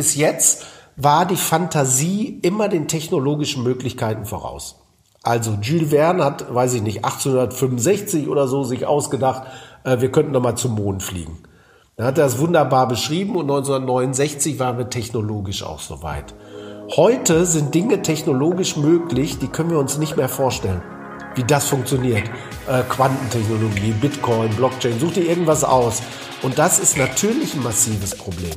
bis jetzt war die Fantasie immer den technologischen Möglichkeiten voraus. Also Jules Verne hat, weiß ich nicht, 1865 oder so sich ausgedacht, äh, wir könnten doch mal zum Mond fliegen. Dann hat er das wunderbar beschrieben und 1969 waren wir technologisch auch so weit. Heute sind Dinge technologisch möglich, die können wir uns nicht mehr vorstellen, wie das funktioniert. Äh, Quantentechnologie, Bitcoin, Blockchain, such dir irgendwas aus. Und das ist natürlich ein massives Problem.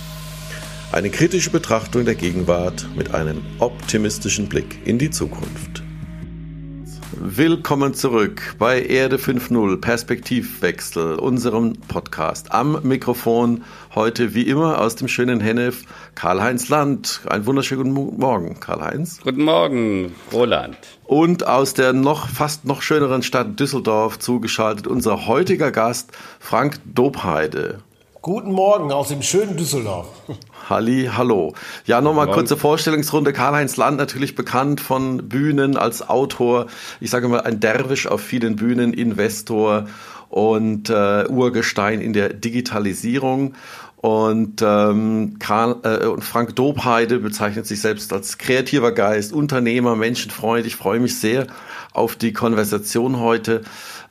Eine kritische Betrachtung der Gegenwart mit einem optimistischen Blick in die Zukunft. Willkommen zurück bei Erde 5.0 Perspektivwechsel, unserem Podcast. Am Mikrofon heute wie immer aus dem schönen Hennef Karl-Heinz Land. Ein wunderschönen guten Morgen, Karl-Heinz. Guten Morgen, Roland. Und aus der noch fast noch schöneren Stadt Düsseldorf zugeschaltet unser heutiger Gast Frank Dobheide. Guten Morgen aus dem schönen Düsseldorf. Halli, hallo. Ja, nochmal kurze Vorstellungsrunde. Karl-Heinz Land natürlich bekannt von Bühnen als Autor. Ich sage mal ein Derwisch auf vielen Bühnen, Investor und äh, Urgestein in der Digitalisierung. Und, ähm, Karl, äh, Frank Dobheide bezeichnet sich selbst als kreativer Geist, Unternehmer, Menschenfreund. Ich freue mich sehr auf die Konversation heute.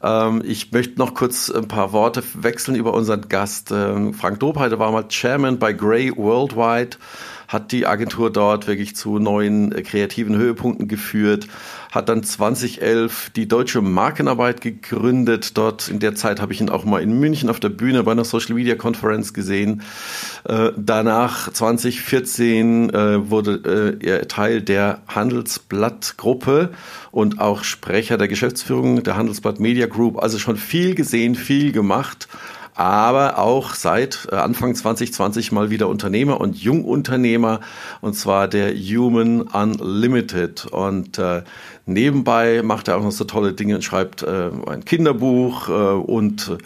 Ähm, ich möchte noch kurz ein paar Worte wechseln über unseren Gast. Ähm, Frank Dobheide war mal Chairman bei Grey Worldwide hat die Agentur dort wirklich zu neuen äh, kreativen Höhepunkten geführt, hat dann 2011 die Deutsche Markenarbeit gegründet. Dort in der Zeit habe ich ihn auch mal in München auf der Bühne bei einer Social Media Konferenz gesehen. Äh, danach 2014 äh, wurde äh, er Teil der Handelsblatt Gruppe und auch Sprecher der Geschäftsführung der Handelsblatt Media Group. Also schon viel gesehen, viel gemacht aber auch seit äh, Anfang 2020 mal wieder Unternehmer und Jungunternehmer und zwar der Human Unlimited. Und äh, nebenbei macht er auch noch so tolle Dinge und schreibt äh, ein Kinderbuch äh, und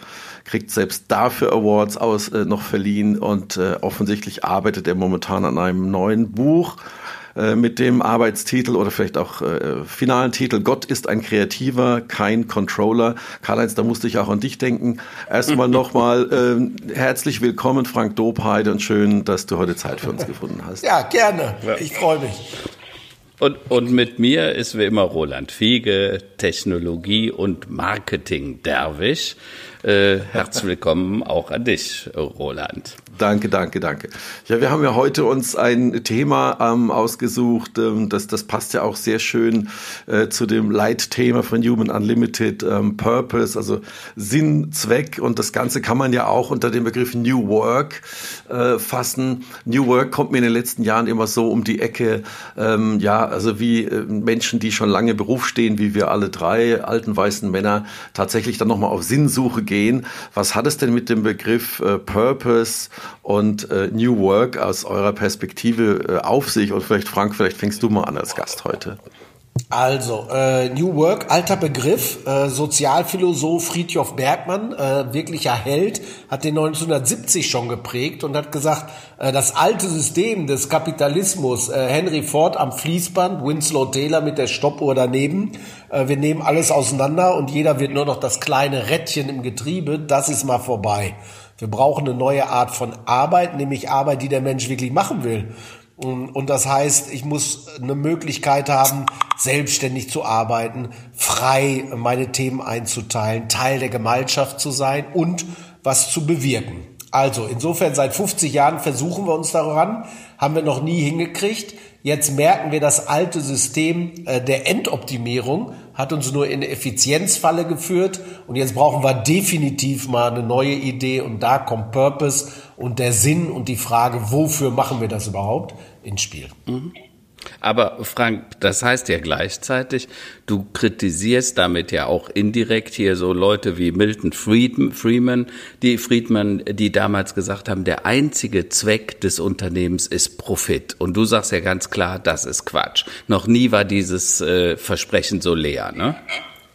kriegt selbst dafür Awards aus äh, noch verliehen. Und äh, offensichtlich arbeitet er momentan an einem neuen Buch äh, mit dem Arbeitstitel oder vielleicht auch äh, finalen Titel Gott ist ein Kreativer, kein Controller. Karl-Heinz, da musste ich auch an dich denken. Erstmal nochmal äh, herzlich willkommen, Frank Dobheide, und schön, dass du heute Zeit für uns gefunden hast. Ja, gerne. Ich freue mich. Und, und mit mir ist wie immer Roland Fiege, Technologie und Marketing Derwisch. Äh, herzlich willkommen auch an dich, Roland. Danke, danke, danke. Ja, wir haben ja heute uns ein Thema ähm, ausgesucht, ähm, das, das passt ja auch sehr schön äh, zu dem Leitthema von Human Unlimited, ähm, Purpose, also Sinn, Zweck und das Ganze kann man ja auch unter dem Begriff New Work äh, fassen. New Work kommt mir in den letzten Jahren immer so um die Ecke, ähm, ja, also wie äh, Menschen, die schon lange im Beruf stehen, wie wir alle drei alten weißen Männer, tatsächlich dann nochmal auf Sinnsuche gehen. Was hat es denn mit dem Begriff äh, Purpose und äh, New Work aus eurer Perspektive äh, auf sich? Und vielleicht, Frank, vielleicht fängst du mal an als Gast heute. Also, äh, New Work, alter Begriff, äh, Sozialphilosoph Friedjof Bergmann, äh, wirklicher Held, hat den 1970 schon geprägt und hat gesagt, äh, das alte System des Kapitalismus, äh, Henry Ford am Fließband, Winslow Taylor mit der Stoppuhr daneben, äh, wir nehmen alles auseinander und jeder wird nur noch das kleine Rädchen im Getriebe, das ist mal vorbei. Wir brauchen eine neue Art von Arbeit, nämlich Arbeit, die der Mensch wirklich machen will. Und das heißt, ich muss eine Möglichkeit haben, selbstständig zu arbeiten, frei meine Themen einzuteilen, Teil der Gemeinschaft zu sein und was zu bewirken. Also insofern seit 50 Jahren versuchen wir uns daran, haben wir noch nie hingekriegt. Jetzt merken wir, das alte System äh, der Endoptimierung hat uns nur in Effizienzfalle geführt und jetzt brauchen wir definitiv mal eine neue Idee und da kommt Purpose und der Sinn und die Frage, wofür machen wir das überhaupt, ins Spiel. Mhm. Aber Frank, das heißt ja gleichzeitig, du kritisierst damit ja auch indirekt hier so Leute wie Milton Friedman, die Friedman, die damals gesagt haben, der einzige Zweck des Unternehmens ist Profit. Und du sagst ja ganz klar, das ist Quatsch. Noch nie war dieses äh, Versprechen so leer, ne?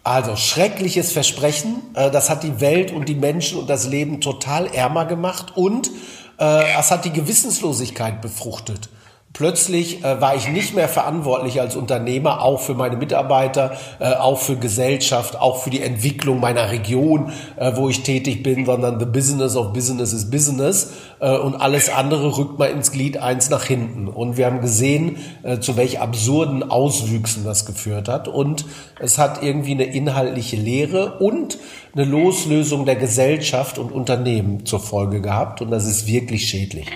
Also schreckliches Versprechen. Äh, das hat die Welt und die Menschen und das Leben total ärmer gemacht und äh, es hat die Gewissenslosigkeit befruchtet. Plötzlich äh, war ich nicht mehr verantwortlich als Unternehmer, auch für meine Mitarbeiter, äh, auch für Gesellschaft, auch für die Entwicklung meiner Region, äh, wo ich tätig bin, sondern the business of business is business äh, und alles andere rückt mal ins Glied eins nach hinten. Und wir haben gesehen, äh, zu welch absurden Auswüchsen das geführt hat. Und es hat irgendwie eine inhaltliche Lehre und eine Loslösung der Gesellschaft und Unternehmen zur Folge gehabt. Und das ist wirklich schädlich.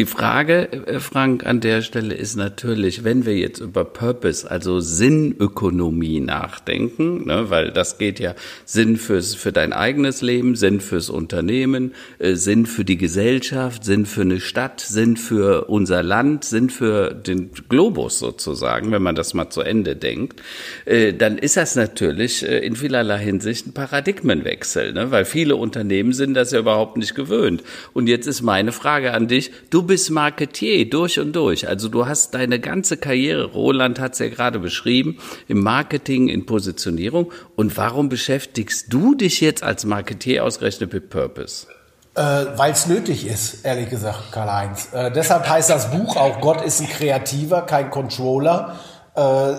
Die Frage, äh, Frank, an der Stelle ist natürlich, wenn wir jetzt über Purpose, also Sinnökonomie nachdenken, ne, weil das geht ja Sinn fürs, für dein eigenes Leben, Sinn fürs Unternehmen, äh, Sinn für die Gesellschaft, Sinn für eine Stadt, Sinn für unser Land, Sinn für den Globus sozusagen, wenn man das mal zu Ende denkt, äh, dann ist das natürlich äh, in vielerlei Hinsicht ein Paradigmenwechsel, ne, weil viele Unternehmen sind das ja überhaupt nicht gewöhnt. Und jetzt ist meine Frage an dich, du bist Marketier durch und durch. Also du hast deine ganze Karriere, Roland hat es ja gerade beschrieben, im Marketing, in Positionierung. Und warum beschäftigst du dich jetzt als Marketier ausgerechnet mit Purpose? Äh, Weil es nötig ist, ehrlich gesagt, Karl-Heinz. Äh, deshalb heißt das Buch auch, Gott ist ein Kreativer, kein Controller. Äh, äh,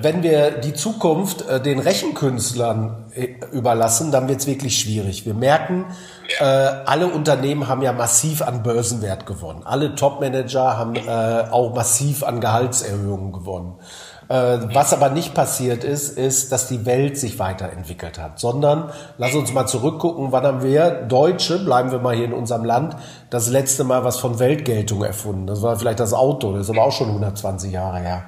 wenn wir die Zukunft äh, den Rechenkünstlern äh, überlassen, dann wird es wirklich schwierig. Wir merken, äh, alle Unternehmen haben ja massiv an Börsenwert gewonnen. Alle Topmanager haben äh, auch massiv an Gehaltserhöhungen gewonnen. Äh, was aber nicht passiert ist, ist, dass die Welt sich weiterentwickelt hat, sondern lass uns mal zurückgucken, wann haben wir Deutsche, bleiben wir mal hier in unserem Land, das letzte Mal was von Weltgeltung erfunden. Das war vielleicht das Auto, das ist aber auch schon 120 Jahre her.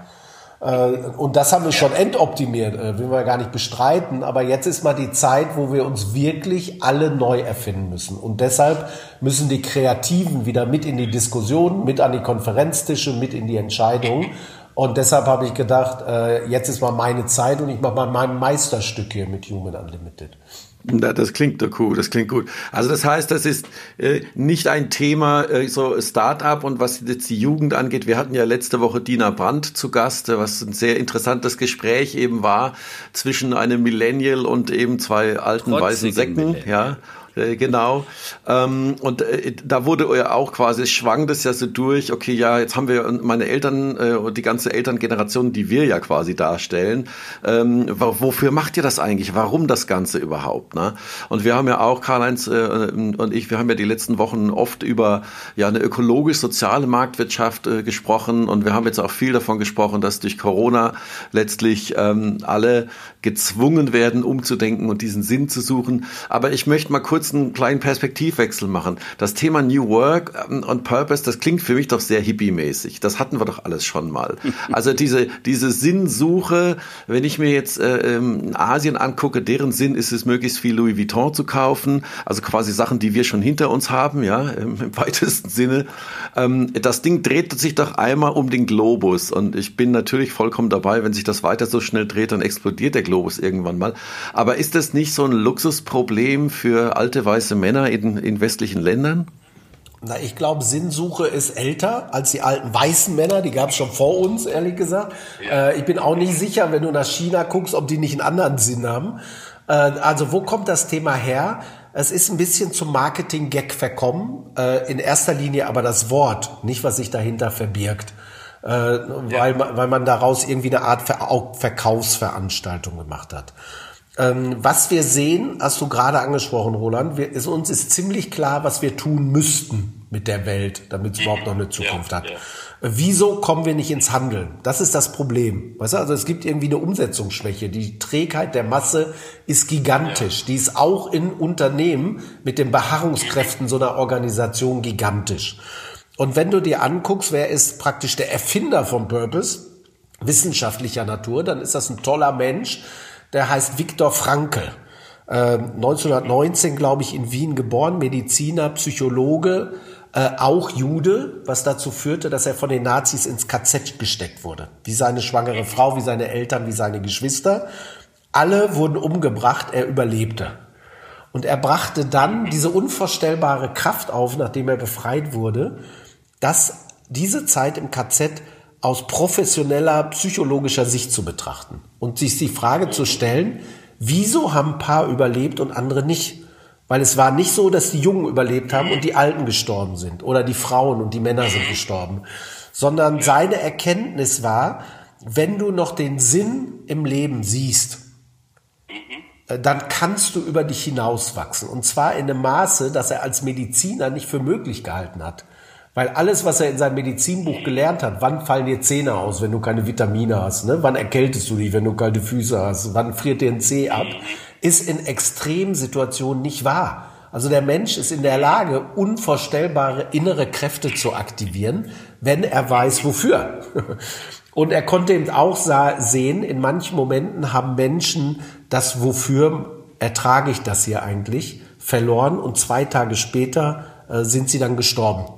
Äh, und das haben wir schon entoptimiert, äh, will wir gar nicht bestreiten. Aber jetzt ist mal die Zeit, wo wir uns wirklich alle neu erfinden müssen. Und deshalb müssen die Kreativen wieder mit in die Diskussion, mit an die Konferenztische, mit in die Entscheidung. Und deshalb habe ich gedacht, äh, jetzt ist mal meine Zeit und ich mache mal mein Meisterstück hier mit Human Unlimited. Das klingt doch cool, das klingt gut. Also das heißt, das ist äh, nicht ein Thema äh, so Start-up und was jetzt die Jugend angeht. Wir hatten ja letzte Woche Dina Brandt zu Gast, was ein sehr interessantes Gespräch eben war zwischen einem Millennial und eben zwei alten Trotzigen weißen Säcken. Ja. Äh, genau. Ähm, und äh, da wurde ja auch quasi, schwang das ja so durch, okay, ja, jetzt haben wir meine Eltern äh, und die ganze Elterngeneration, die wir ja quasi darstellen. Ähm, wofür macht ihr das eigentlich? Warum das Ganze überhaupt? Ne? Und wir haben ja auch, Karl-Heinz und ich, wir haben ja die letzten Wochen oft über ja eine ökologisch-soziale Marktwirtschaft gesprochen und wir haben jetzt auch viel davon gesprochen, dass durch Corona letztlich ähm, alle gezwungen werden, umzudenken und diesen Sinn zu suchen. Aber ich möchte mal kurz einen kleinen Perspektivwechsel machen. Das Thema New Work ähm, und Purpose, das klingt für mich doch sehr hippie-mäßig. Das hatten wir doch alles schon mal. Also diese, diese Sinnsuche, wenn ich mir jetzt äh, ähm, Asien angucke, deren Sinn ist es, möglichst viel Louis Vuitton zu kaufen. Also quasi Sachen, die wir schon hinter uns haben, ja, im weitesten Sinne. Ähm, das Ding dreht sich doch einmal um den Globus. Und ich bin natürlich vollkommen dabei, wenn sich das weiter so schnell dreht, dann explodiert der Globus irgendwann mal. Aber ist das nicht so ein Luxusproblem für alte weiße Männer in, in westlichen Ländern? Na, ich glaube, Sinnsuche ist älter als die alten weißen Männer. Die gab es schon vor uns, ehrlich gesagt. Ja. Äh, ich bin auch nicht sicher, wenn du nach China guckst, ob die nicht einen anderen Sinn haben. Äh, also wo kommt das Thema her? Es ist ein bisschen zum Marketing-Gag verkommen. Äh, in erster Linie aber das Wort, nicht was sich dahinter verbirgt äh, weil, man, weil man daraus irgendwie eine Art Ver Verkaufsveranstaltung gemacht hat. Ähm, was wir sehen, hast du gerade angesprochen, Roland, wir, ist, uns ist ziemlich klar, was wir tun müssten mit der Welt, damit es überhaupt noch eine Zukunft ja, hat. Ja. Wieso kommen wir nicht ins Handeln? Das ist das Problem. Weißt du, also es gibt irgendwie eine Umsetzungsschwäche. Die Trägheit der Masse ist gigantisch. Die ist auch in Unternehmen mit den Beharrungskräften so einer Organisation gigantisch. Und wenn du dir anguckst, wer ist praktisch der Erfinder vom Purpose, wissenschaftlicher Natur, dann ist das ein toller Mensch, der heißt Viktor Frankl. Äh, 1919, glaube ich, in Wien geboren, Mediziner, Psychologe, äh, auch Jude, was dazu führte, dass er von den Nazis ins KZ gesteckt wurde. Wie seine schwangere Frau, wie seine Eltern, wie seine Geschwister. Alle wurden umgebracht, er überlebte. Und er brachte dann diese unvorstellbare Kraft auf, nachdem er befreit wurde, dass diese Zeit im KZ aus professioneller psychologischer Sicht zu betrachten und sich die Frage zu stellen, wieso haben ein paar überlebt und andere nicht? Weil es war nicht so, dass die Jungen überlebt haben und die Alten gestorben sind oder die Frauen und die Männer sind gestorben, sondern seine Erkenntnis war, wenn du noch den Sinn im Leben siehst, äh, dann kannst du über dich hinauswachsen. Und zwar in einem Maße, dass er als Mediziner nicht für möglich gehalten hat. Weil alles, was er in seinem Medizinbuch gelernt hat, wann fallen dir Zähne aus, wenn du keine Vitamine hast, ne? wann erkältest du dich, wenn du kalte Füße hast, wann friert dir ein Zeh ab, ist in Extremsituationen nicht wahr. Also der Mensch ist in der Lage, unvorstellbare innere Kräfte zu aktivieren, wenn er weiß, wofür. Und er konnte eben auch sehen, in manchen Momenten haben Menschen das Wofür ertrage ich das hier eigentlich verloren und zwei Tage später äh, sind sie dann gestorben.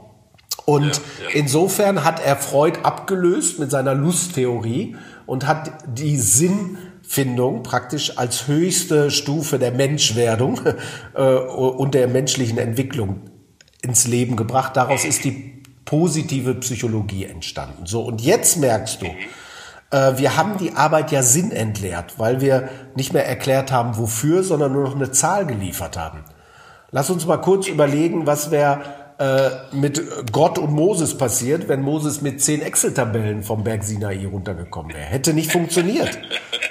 Und ja, ja. insofern hat er Freud abgelöst mit seiner Lusttheorie und hat die Sinnfindung praktisch als höchste Stufe der Menschwerdung äh, und der menschlichen Entwicklung ins Leben gebracht. Daraus ist die positive Psychologie entstanden. So, und jetzt merkst du, äh, wir haben die Arbeit ja sinnentleert, weil wir nicht mehr erklärt haben, wofür, sondern nur noch eine Zahl geliefert haben. Lass uns mal kurz überlegen, was wäre äh, mit Gott und Moses passiert, wenn Moses mit zehn Excel-Tabellen vom Berg Sinai runtergekommen wäre. Hätte nicht funktioniert.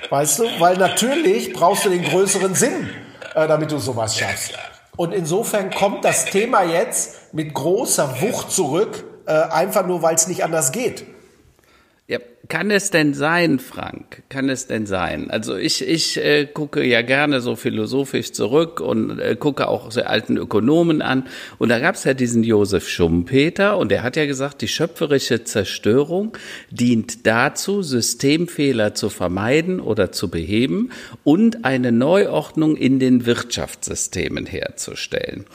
Weißt du? Weil natürlich brauchst du den größeren Sinn, äh, damit du sowas schaffst. Und insofern kommt das Thema jetzt mit großer Wucht zurück, äh, einfach nur, weil es nicht anders geht. Ja, kann es denn sein, Frank? Kann es denn sein? Also ich, ich äh, gucke ja gerne so philosophisch zurück und äh, gucke auch so alten Ökonomen an. Und da gab es ja diesen Josef Schumpeter und der hat ja gesagt, die schöpferische Zerstörung dient dazu, Systemfehler zu vermeiden oder zu beheben und eine Neuordnung in den Wirtschaftssystemen herzustellen.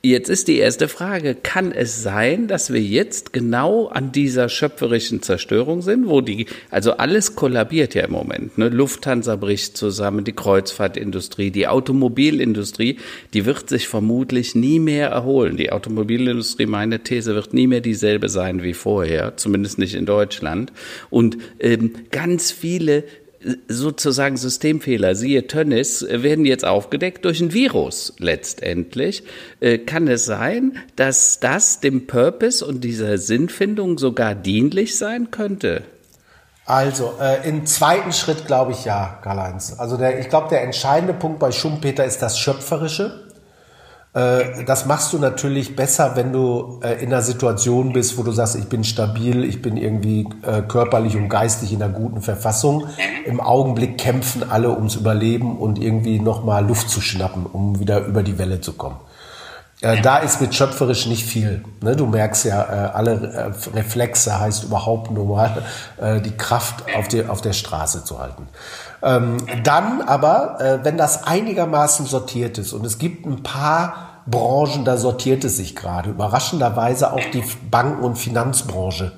Jetzt ist die erste Frage, kann es sein, dass wir jetzt genau an dieser schöpferischen Zerstörung sind, wo die, also alles kollabiert ja im Moment, ne? Lufthansa bricht zusammen, die Kreuzfahrtindustrie, die Automobilindustrie, die wird sich vermutlich nie mehr erholen. Die Automobilindustrie, meine These, wird nie mehr dieselbe sein wie vorher, zumindest nicht in Deutschland. Und ähm, ganz viele sozusagen Systemfehler, siehe Tönnis, werden jetzt aufgedeckt durch ein Virus letztendlich. Äh, kann es sein, dass das dem Purpose und dieser Sinnfindung sogar dienlich sein könnte? Also, äh, im zweiten Schritt glaube ich ja, Karl-Heinz. Also der, ich glaube, der entscheidende Punkt bei Schumpeter ist das Schöpferische. Äh, das machst du natürlich besser, wenn du äh, in einer Situation bist, wo du sagst, ich bin stabil, ich bin irgendwie äh, körperlich und geistig in einer guten Verfassung. Im Augenblick kämpfen alle ums Überleben und irgendwie nochmal Luft zu schnappen, um wieder über die Welle zu kommen. Da ist mit schöpferisch nicht viel. Ne? Du merkst ja, alle Reflexe heißt überhaupt nur mal die Kraft auf, die, auf der Straße zu halten. Ähm, dann aber, wenn das einigermaßen sortiert ist und es gibt ein paar Branchen, da sortiert es sich gerade. Überraschenderweise auch die Banken- und Finanzbranche,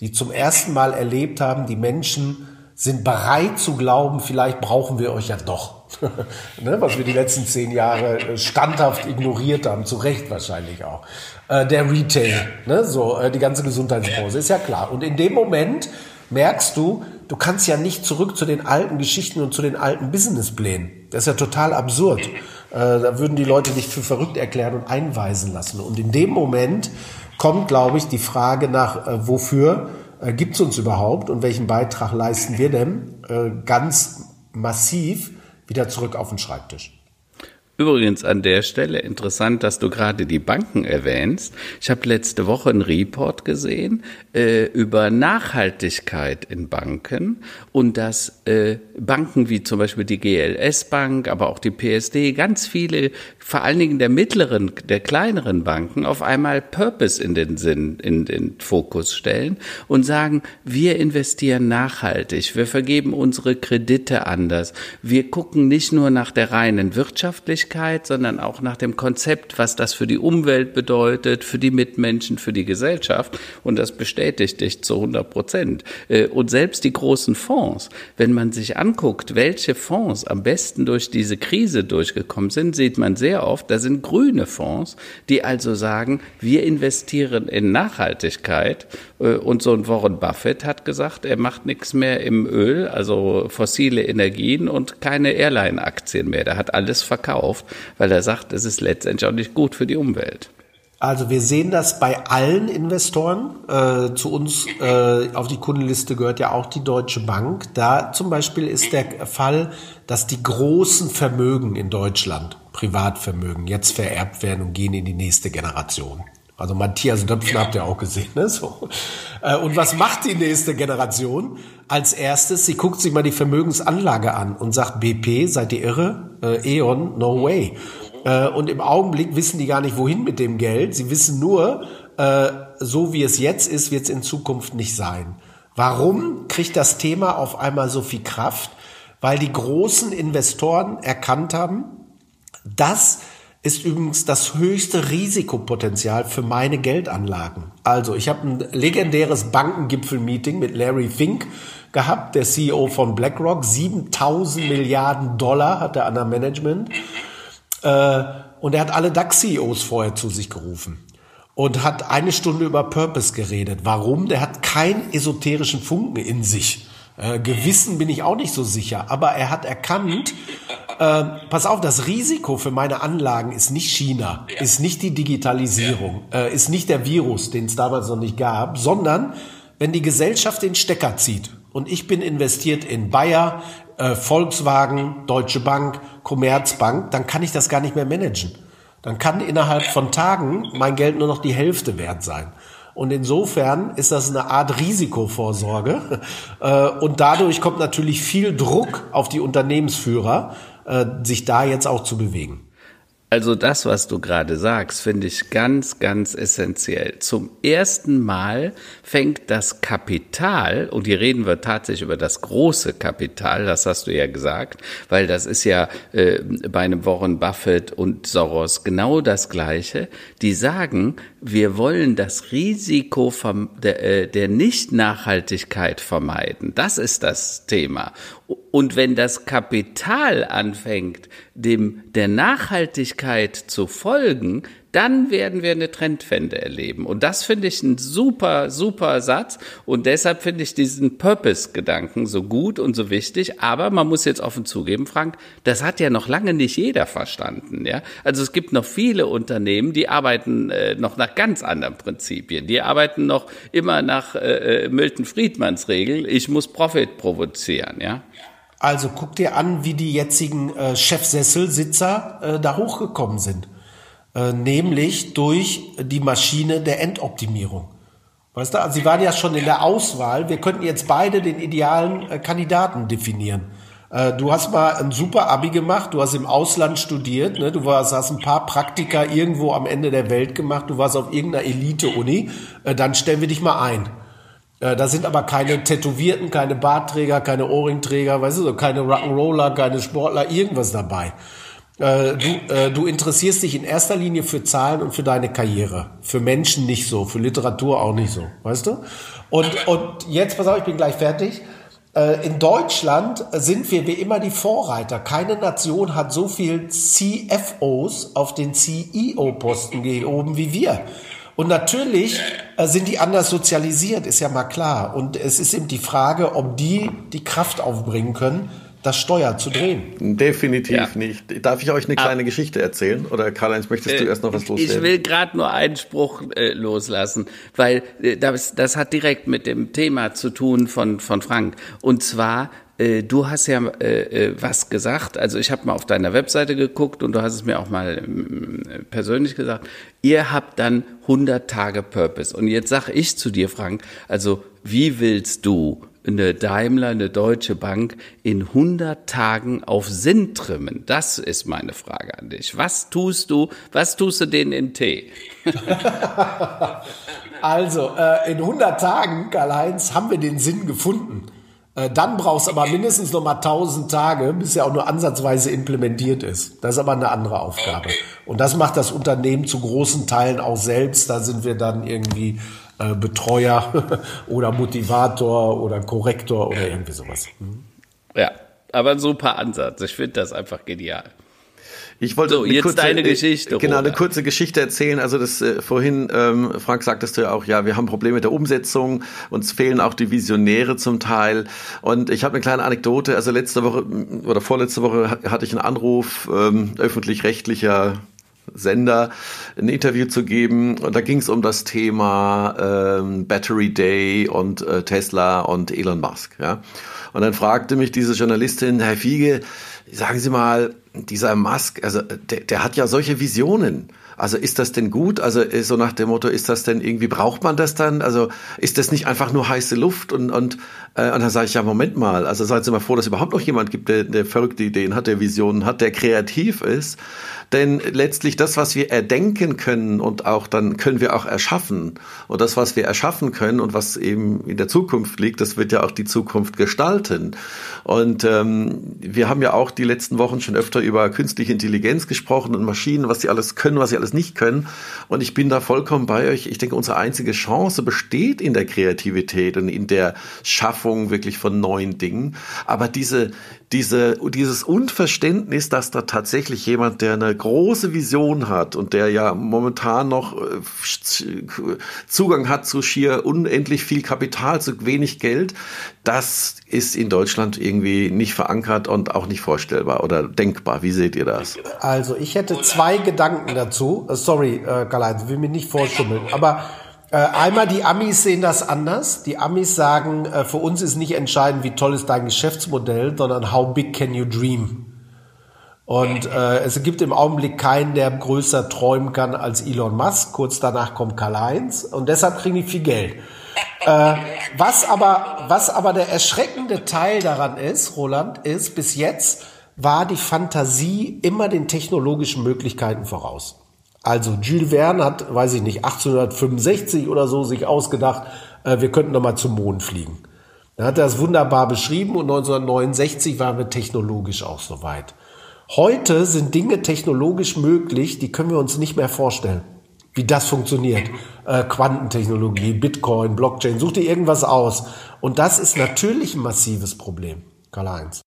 die zum ersten Mal erlebt haben, die Menschen sind bereit zu glauben, vielleicht brauchen wir euch ja doch. ne, was wir die letzten zehn Jahre äh, standhaft ignoriert haben, zu Recht wahrscheinlich auch. Äh, der Retail, ne, so äh, die ganze Gesundheitsbranche, ist ja klar. Und in dem Moment merkst du, du kannst ja nicht zurück zu den alten Geschichten und zu den alten Businessplänen. Das ist ja total absurd. Äh, da würden die Leute dich für verrückt erklären und einweisen lassen. Und in dem Moment kommt, glaube ich, die Frage nach, äh, wofür äh, gibt es uns überhaupt und welchen Beitrag leisten wir denn, äh, ganz massiv wieder zurück auf den Schreibtisch. Übrigens an der Stelle interessant, dass du gerade die Banken erwähnst. Ich habe letzte Woche einen Report gesehen äh, über Nachhaltigkeit in Banken und dass äh, Banken wie zum Beispiel die GLS Bank, aber auch die PSD, ganz viele, vor allen Dingen der mittleren, der kleineren Banken, auf einmal Purpose in den Sinn, in den Fokus stellen und sagen, wir investieren nachhaltig, wir vergeben unsere Kredite anders, wir gucken nicht nur nach der reinen Wirtschaftlichkeit, sondern auch nach dem Konzept, was das für die Umwelt bedeutet, für die Mitmenschen, für die Gesellschaft. Und das bestätigt dich zu 100 Prozent. Äh, und selbst die großen Fonds, wenn man sich anguckt, welche Fonds am besten durch diese Krise durchgekommen sind, sieht man sehr oft, da sind grüne Fonds, die also sagen, wir investieren in Nachhaltigkeit. Äh, und so ein Warren Buffett hat gesagt, er macht nichts mehr im Öl, also fossile Energien und keine Airline-Aktien mehr. Der hat alles verkauft, weil er sagt, es ist letztendlich auch nicht gut für die Umwelt. Also wir sehen das bei allen Investoren. Äh, zu uns äh, auf die Kundenliste gehört ja auch die Deutsche Bank. Da zum Beispiel ist der Fall, dass die großen Vermögen in Deutschland, Privatvermögen, jetzt vererbt werden und gehen in die nächste Generation. Also Matthias Döpfner ja. habt ihr auch gesehen. Ne? So. Äh, und was macht die nächste Generation? Als erstes, sie guckt sich mal die Vermögensanlage an und sagt, BP, seid ihr irre? Äh, E.ON, no way. Äh, und im Augenblick wissen die gar nicht, wohin mit dem Geld. Sie wissen nur, äh, so wie es jetzt ist, wird es in Zukunft nicht sein. Warum kriegt das Thema auf einmal so viel Kraft? Weil die großen Investoren erkannt haben, das ist übrigens das höchste Risikopotenzial für meine Geldanlagen. Also ich habe ein legendäres Bankengipfel-Meeting mit Larry Fink gehabt, der CEO von BlackRock. 7000 Milliarden Dollar hat er an der Management. Äh, und er hat alle DAX-CEOs vorher zu sich gerufen und hat eine Stunde über Purpose geredet. Warum? Der hat keinen esoterischen Funken in sich. Äh, Gewissen bin ich auch nicht so sicher, aber er hat erkannt, äh, pass auf, das Risiko für meine Anlagen ist nicht China, ja. ist nicht die Digitalisierung, ja. äh, ist nicht der Virus, den es damals noch nicht gab, sondern wenn die Gesellschaft den Stecker zieht und ich bin investiert in Bayer, äh, Volkswagen, Deutsche Bank, Commerzbank, dann kann ich das gar nicht mehr managen. Dann kann innerhalb von Tagen mein Geld nur noch die Hälfte wert sein. Und insofern ist das eine Art Risikovorsorge. Äh, und dadurch kommt natürlich viel Druck auf die Unternehmensführer, äh, sich da jetzt auch zu bewegen. Also das, was du gerade sagst, finde ich ganz, ganz essentiell. Zum ersten Mal fängt das Kapital, und hier reden wir tatsächlich über das große Kapital, das hast du ja gesagt, weil das ist ja äh, bei einem Warren Buffett und Soros genau das Gleiche. Die sagen, wir wollen das Risiko der, äh, der Nicht-Nachhaltigkeit vermeiden. Das ist das Thema. Und wenn das Kapital anfängt, dem der Nachhaltigkeit zu folgen, dann werden wir eine Trendwende erleben. Und das finde ich ein super, super Satz. Und deshalb finde ich diesen Purpose-Gedanken so gut und so wichtig. Aber man muss jetzt offen zugeben, Frank, das hat ja noch lange nicht jeder verstanden. Ja? Also es gibt noch viele Unternehmen, die arbeiten äh, noch nach ganz anderen Prinzipien. Die arbeiten noch immer nach äh, äh Milton Friedmans Regel. Ich muss Profit provozieren. Ja? Also guck dir an, wie die jetzigen äh, Chefsesselsitzer äh, da hochgekommen sind. Äh, nämlich durch die Maschine der Endoptimierung. Weißt du, also sie waren ja schon in der Auswahl. Wir könnten jetzt beide den idealen äh, Kandidaten definieren. Äh, du hast mal ein super Abi gemacht, du hast im Ausland studiert, ne? du warst, hast ein paar Praktika irgendwo am Ende der Welt gemacht, du warst auf irgendeiner Elite-Uni, äh, dann stellen wir dich mal ein. Äh, da sind aber keine Tätowierten, keine Bartträger, keine Ohrringträger, weißt du, so, keine Rock'n'Roller, keine Sportler, irgendwas dabei. Äh, du, äh, du interessierst dich in erster Linie für Zahlen und für deine Karriere. Für Menschen nicht so, für Literatur auch nicht so, weißt du? Und, und jetzt, pass auf, ich bin gleich fertig. Äh, in Deutschland sind wir wie immer die Vorreiter. Keine Nation hat so viel CFOs auf den CEO-Posten gehoben wie wir. Und natürlich äh, sind die anders sozialisiert, ist ja mal klar. Und es ist eben die Frage, ob die die Kraft aufbringen können, das Steuer zu drehen. Definitiv ja. nicht. Darf ich euch eine kleine Ab Geschichte erzählen? Oder Karl-Heinz, möchtest du äh, erst noch was loswerden? Ich will gerade nur einen Spruch äh, loslassen, weil äh, das, das hat direkt mit dem Thema zu tun von, von Frank. Und zwar, du hast ja äh, äh, was gesagt, also ich habe mal auf deiner Webseite geguckt und du hast es mir auch mal äh, persönlich gesagt, ihr habt dann 100 Tage Purpose. Und jetzt sage ich zu dir, Frank, also wie willst du eine Daimler, eine Deutsche Bank in 100 Tagen auf Sinn trimmen? Das ist meine Frage an dich. Was tust du, was tust du denen in Tee? also, äh, in 100 Tagen, Karl-Heinz, haben wir den Sinn gefunden. Äh, dann brauchst du aber mindestens noch mal 1000 Tage, bis er auch nur ansatzweise implementiert ist. Das ist aber eine andere Aufgabe. Und das macht das Unternehmen zu großen Teilen auch selbst. Da sind wir dann irgendwie äh, Betreuer oder Motivator oder Korrektor oder irgendwie sowas. Mhm. Ja, aber ein super Ansatz. Ich finde das einfach genial. Ich wollte so, jetzt kurze, deine Geschichte. Genau, eine kurze Geschichte erzählen. Also das äh, vorhin, ähm, Frank, sagtest du ja auch, ja, wir haben Probleme mit der Umsetzung, uns fehlen auch die Visionäre zum Teil. Und ich habe eine kleine Anekdote. Also letzte Woche oder vorletzte Woche hatte ich einen Anruf ähm, öffentlich-rechtlicher Sender ein Interview zu geben. Und da ging es um das Thema ähm, Battery Day und äh, Tesla und Elon Musk. Ja? Und dann fragte mich diese Journalistin, Herr Fiege, sagen Sie mal, dieser Musk, also der, der hat ja solche Visionen. Also ist das denn gut? Also so nach dem Motto, ist das denn irgendwie, braucht man das dann? Also ist das nicht einfach nur heiße Luft? Und, und, äh, und dann sage ich, ja, Moment mal, also seid ihr mal froh, dass es überhaupt noch jemand gibt, der, der verrückte Ideen hat, der Visionen hat, der kreativ ist. Denn letztlich das, was wir erdenken können und auch dann können wir auch erschaffen. Und das, was wir erschaffen können und was eben in der Zukunft liegt, das wird ja auch die Zukunft gestalten. Und ähm, wir haben ja auch die letzten Wochen schon öfter über künstliche Intelligenz gesprochen und Maschinen, was sie alles können, was sie alles nicht können. Und ich bin da vollkommen bei euch. Ich denke, unsere einzige Chance besteht in der Kreativität und in der Schaffung wirklich von neuen Dingen. Aber diese, diese, dieses Unverständnis, dass da tatsächlich jemand, der eine große Vision hat und der ja momentan noch äh, Zugang hat zu schier unendlich viel Kapital, zu wenig Geld, das ist in Deutschland irgendwie nicht verankert und auch nicht vorstellbar oder denkbar. Wie seht ihr das? Also ich hätte zwei Gedanken dazu. Äh, sorry, äh, Karl-Heinz, will mir nicht vorschummeln, aber äh, einmal die Amis sehen das anders. Die Amis sagen, äh, für uns ist nicht entscheidend, wie toll ist dein Geschäftsmodell, sondern how big can you dream? Und äh, es gibt im Augenblick keinen, der größer träumen kann als Elon Musk. Kurz danach kommt Karl-Heinz und deshalb kriegen die viel Geld. Äh, was aber, was aber der erschreckende Teil daran ist, Roland, ist, bis jetzt war die Fantasie immer den technologischen Möglichkeiten voraus. Also Jules Verne hat, weiß ich nicht, 1865 oder so sich ausgedacht, äh, wir könnten doch mal zum Mond fliegen. Dann hat er das wunderbar beschrieben und 1969 waren wir technologisch auch so weit. Heute sind Dinge technologisch möglich, die können wir uns nicht mehr vorstellen, wie das funktioniert. Äh, Quantentechnologie, Bitcoin, Blockchain, such dir irgendwas aus. Und das ist natürlich ein massives Problem, Karl-Heinz.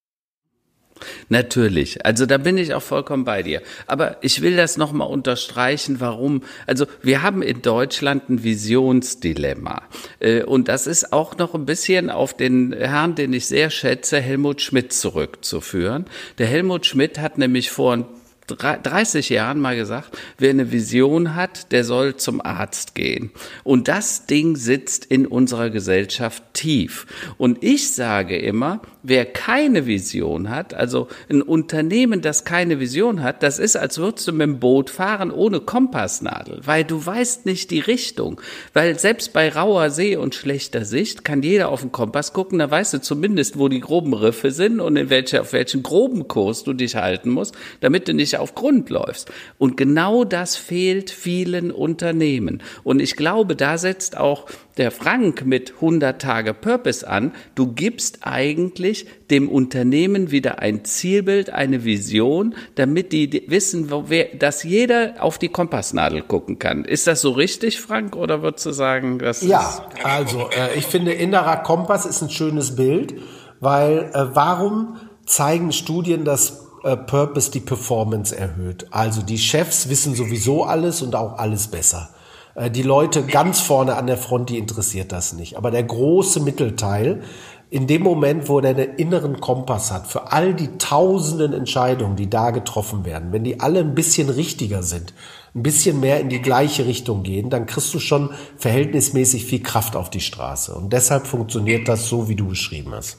Natürlich. Also da bin ich auch vollkommen bei dir. Aber ich will das nochmal unterstreichen, warum. Also wir haben in Deutschland ein Visionsdilemma. Äh, und das ist auch noch ein bisschen auf den Herrn, den ich sehr schätze, Helmut Schmidt zurückzuführen. Der Helmut Schmidt hat nämlich vor ein 30 Jahren mal gesagt, wer eine Vision hat, der soll zum Arzt gehen. Und das Ding sitzt in unserer Gesellschaft tief. Und ich sage immer, wer keine Vision hat, also ein Unternehmen, das keine Vision hat, das ist, als würdest du mit dem Boot fahren ohne Kompassnadel, weil du weißt nicht die Richtung. Weil selbst bei rauer See und schlechter Sicht kann jeder auf den Kompass gucken, da weißt du zumindest, wo die groben Riffe sind und in welche, auf welchen groben Kurs du dich halten musst, damit du nicht auf Grund läufst. Und genau das fehlt vielen Unternehmen. Und ich glaube, da setzt auch der Frank mit 100 Tage Purpose an. Du gibst eigentlich dem Unternehmen wieder ein Zielbild, eine Vision, damit die wissen, wo, wer, dass jeder auf die Kompassnadel gucken kann. Ist das so richtig, Frank, oder würdest du sagen, das Ja, also äh, ich finde, innerer Kompass ist ein schönes Bild, weil äh, warum zeigen Studien, dass äh, Purpose die Performance erhöht? Also die Chefs wissen sowieso alles und auch alles besser. Äh, die Leute ganz vorne an der Front, die interessiert das nicht. Aber der große Mittelteil in dem Moment, wo er einen inneren Kompass hat, für all die tausenden Entscheidungen, die da getroffen werden, wenn die alle ein bisschen richtiger sind, ein bisschen mehr in die gleiche Richtung gehen, dann kriegst du schon verhältnismäßig viel Kraft auf die Straße. Und deshalb funktioniert das so, wie du beschrieben hast.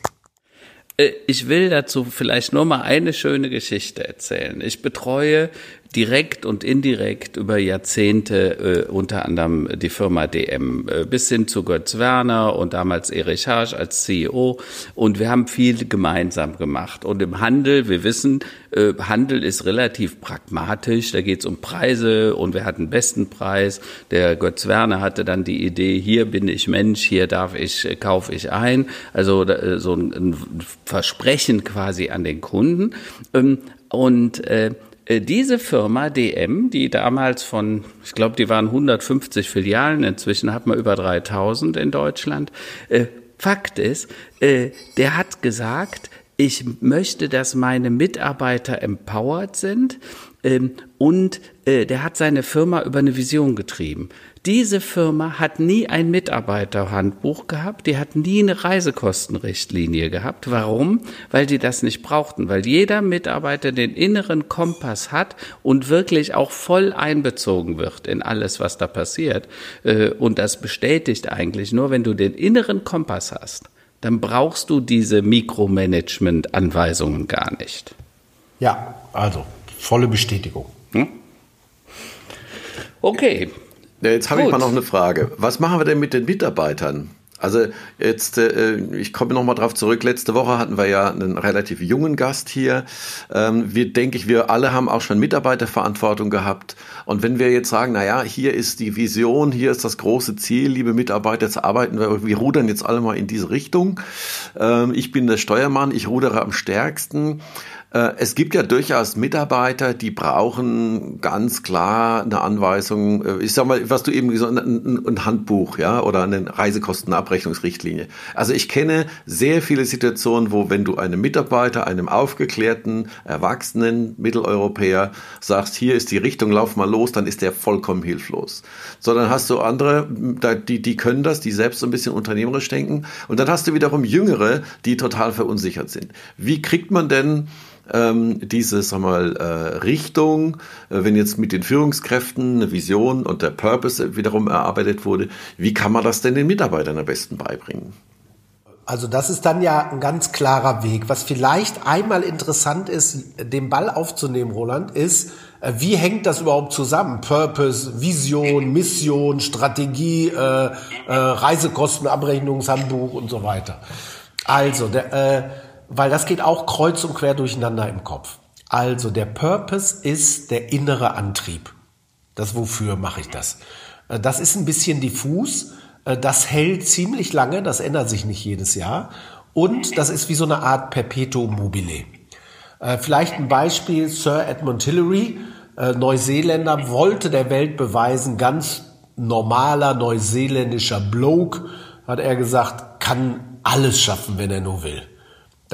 Äh, ich will dazu vielleicht nur mal eine schöne Geschichte erzählen. Ich betreue direkt und indirekt über Jahrzehnte äh, unter anderem die Firma DM äh, bis hin zu Götz Werner und damals Erich Harsch als CEO und wir haben viel gemeinsam gemacht. Und im Handel, wir wissen, äh, Handel ist relativ pragmatisch, da geht es um Preise und wer hat den besten Preis? Der Götz Werner hatte dann die Idee, hier bin ich Mensch, hier darf ich, äh, kaufe ich ein, also äh, so ein, ein Versprechen quasi an den Kunden. Ähm, und äh, diese Firma DM, die damals von, ich glaube, die waren 150 Filialen, inzwischen hat man über 3000 in Deutschland. Äh, Fakt ist, äh, der hat gesagt, ich möchte, dass meine Mitarbeiter empowered sind und der hat seine Firma über eine Vision getrieben. Diese Firma hat nie ein Mitarbeiterhandbuch gehabt, die hat nie eine Reisekostenrichtlinie gehabt. Warum? Weil die das nicht brauchten, weil jeder Mitarbeiter den inneren Kompass hat und wirklich auch voll einbezogen wird in alles, was da passiert. Äh, und das bestätigt eigentlich nur, wenn du den inneren Kompass hast, dann brauchst du diese Mikromanagement-Anweisungen gar nicht. Ja, also volle Bestätigung. Hm? Okay, Jetzt habe ich mal noch eine Frage. Was machen wir denn mit den Mitarbeitern? Also jetzt, äh, ich komme nochmal drauf zurück. Letzte Woche hatten wir ja einen relativ jungen Gast hier. Ähm, wir denke ich, wir alle haben auch schon Mitarbeiterverantwortung gehabt. Und wenn wir jetzt sagen, na ja, hier ist die Vision, hier ist das große Ziel, liebe Mitarbeiter, jetzt arbeiten wir, wir rudern jetzt alle mal in diese Richtung. Ähm, ich bin der Steuermann, ich rudere am stärksten. Äh, es gibt ja durchaus Mitarbeiter, die brauchen ganz klar eine Anweisung, äh, ich sag mal, was du eben gesagt hast, ein, Handbuch, ja, oder eine Reisekostenabrechnungsrichtlinie. Also ich kenne sehr viele Situationen, wo wenn du einem Mitarbeiter, einem aufgeklärten, erwachsenen Mitteleuropäer sagst, hier ist die Richtung, lauf mal los, dann ist der vollkommen hilflos. Sondern hast du andere, die, die können das, die selbst so ein bisschen unternehmerisch denken. Und dann hast du wiederum Jüngere, die total verunsichert sind. Wie kriegt man denn ähm, diese sag mal, äh, Richtung, äh, wenn jetzt mit den Führungskräften eine Vision und der Purpose wiederum erarbeitet wurde, wie kann man das denn den Mitarbeitern am besten beibringen? Also das ist dann ja ein ganz klarer Weg. Was vielleicht einmal interessant ist, den Ball aufzunehmen, Roland, ist, äh, wie hängt das überhaupt zusammen? Purpose, Vision, Mission, Strategie, äh, äh, Reisekostenabrechnungshandbuch und so weiter. Also, der, äh, weil das geht auch kreuz und quer durcheinander im Kopf. Also der Purpose ist der innere Antrieb. Das wofür mache ich das? Äh, das ist ein bisschen diffus. Äh, das hält ziemlich lange. Das ändert sich nicht jedes Jahr. Und das ist wie so eine Art Perpetuum mobile. Äh, vielleicht ein Beispiel. Sir Edmund Hillary, Neuseeländer, wollte der Welt beweisen, ganz normaler neuseeländischer Bloke, hat er gesagt, kann alles schaffen, wenn er nur will.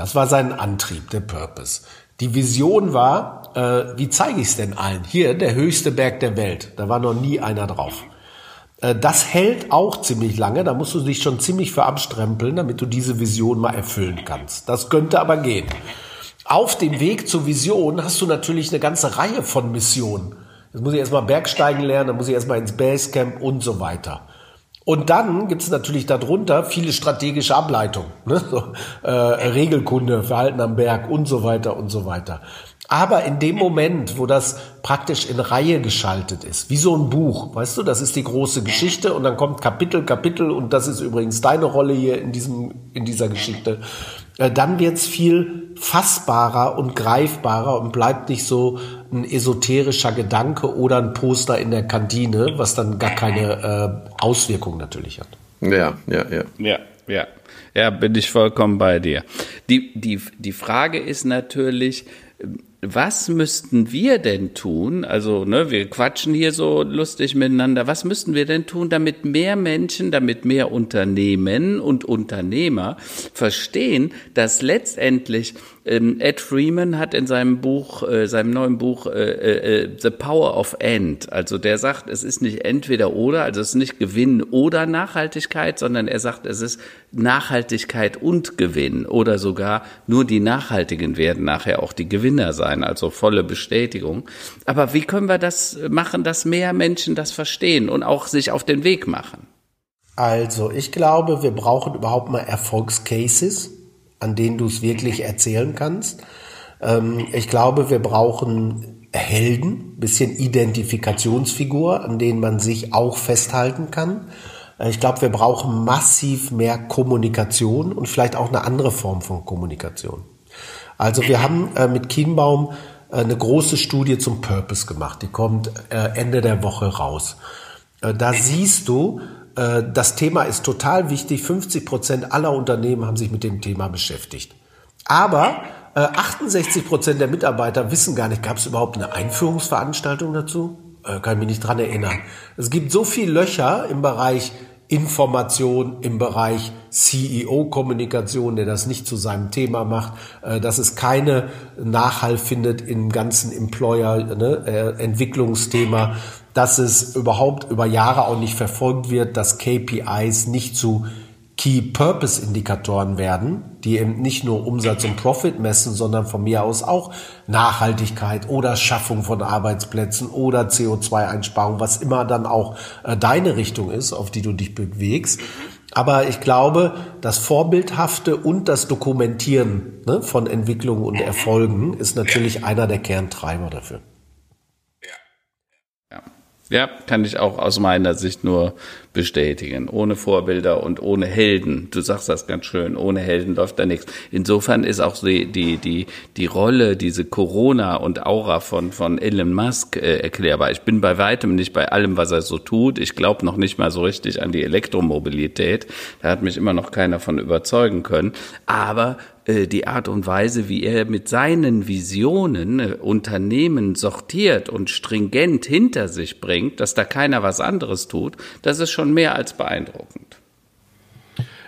Das war sein Antrieb, der Purpose. Die Vision war, äh, wie zeige ich es denn allen? Hier, der höchste Berg der Welt. Da war noch nie einer drauf. Äh, das hält auch ziemlich lange. Da musst du dich schon ziemlich für abstrempeln, damit du diese Vision mal erfüllen kannst. Das könnte aber gehen. Auf dem Weg zur Vision hast du natürlich eine ganze Reihe von Missionen. Jetzt muss ich erstmal Bergsteigen lernen, dann muss ich erstmal ins Basecamp und so weiter. Und dann gibt es natürlich darunter viele strategische Ableitungen, ne? so, äh, Regelkunde, Verhalten am Berg und so weiter und so weiter. Aber in dem Moment, wo das praktisch in Reihe geschaltet ist, wie so ein Buch, weißt du, das ist die große Geschichte und dann kommt Kapitel, Kapitel und das ist übrigens deine Rolle hier in diesem, in dieser Geschichte, äh, dann wird's viel fassbarer und greifbarer und bleibt nicht so ein esoterischer Gedanke oder ein Poster in der Kantine, was dann gar keine äh, Auswirkung natürlich hat. Ja, ja, ja. Ja, ja. Ja, bin ich vollkommen bei dir. Die, die, die Frage ist natürlich, was müssten wir denn tun? Also, ne, wir quatschen hier so lustig miteinander. Was müssten wir denn tun, damit mehr Menschen, damit mehr Unternehmen und Unternehmer verstehen, dass letztendlich Ed Freeman hat in seinem Buch, äh, seinem neuen Buch äh, äh, The Power of End, also der sagt, es ist nicht entweder oder, also es ist nicht Gewinn oder Nachhaltigkeit, sondern er sagt, es ist Nachhaltigkeit und Gewinn oder sogar nur die Nachhaltigen werden nachher auch die Gewinner sein, also volle Bestätigung. Aber wie können wir das machen, dass mehr Menschen das verstehen und auch sich auf den Weg machen? Also, ich glaube, wir brauchen überhaupt mal Erfolgscases an denen du es wirklich erzählen kannst. Ähm, ich glaube, wir brauchen Helden, bisschen Identifikationsfigur, an denen man sich auch festhalten kann. Äh, ich glaube, wir brauchen massiv mehr Kommunikation und vielleicht auch eine andere Form von Kommunikation. Also wir haben äh, mit Kienbaum äh, eine große Studie zum Purpose gemacht. Die kommt äh, Ende der Woche raus. Äh, da siehst du, das Thema ist total wichtig. 50 Prozent aller Unternehmen haben sich mit dem Thema beschäftigt. Aber 68 äh, Prozent der Mitarbeiter wissen gar nicht, gab es überhaupt eine Einführungsveranstaltung dazu? Äh, kann ich mich nicht dran erinnern. Es gibt so viele Löcher im Bereich Information im Bereich CEO-Kommunikation, der das nicht zu seinem Thema macht, dass es keine Nachhall findet im ganzen Employer-Entwicklungsthema. Ne, dass es überhaupt über Jahre auch nicht verfolgt wird, dass KPIs nicht zu Key Purpose Indikatoren werden, die eben nicht nur Umsatz und Profit messen, sondern von mir aus auch Nachhaltigkeit oder Schaffung von Arbeitsplätzen oder CO2-Einsparung, was immer dann auch äh, deine Richtung ist, auf die du dich bewegst. Aber ich glaube, das Vorbildhafte und das Dokumentieren ne, von Entwicklungen und Erfolgen ist natürlich einer der Kerntreiber dafür. Ja, kann ich auch aus meiner Sicht nur bestätigen. Ohne Vorbilder und ohne Helden. Du sagst das ganz schön. Ohne Helden läuft da nichts. Insofern ist auch die, die, die, die Rolle, diese Corona und Aura von, von Elon Musk äh, erklärbar. Ich bin bei weitem nicht bei allem, was er so tut. Ich glaube noch nicht mal so richtig an die Elektromobilität. Da hat mich immer noch keiner von überzeugen können. Aber die Art und Weise, wie er mit seinen Visionen äh, Unternehmen sortiert und stringent hinter sich bringt, dass da keiner was anderes tut, das ist schon mehr als beeindruckend.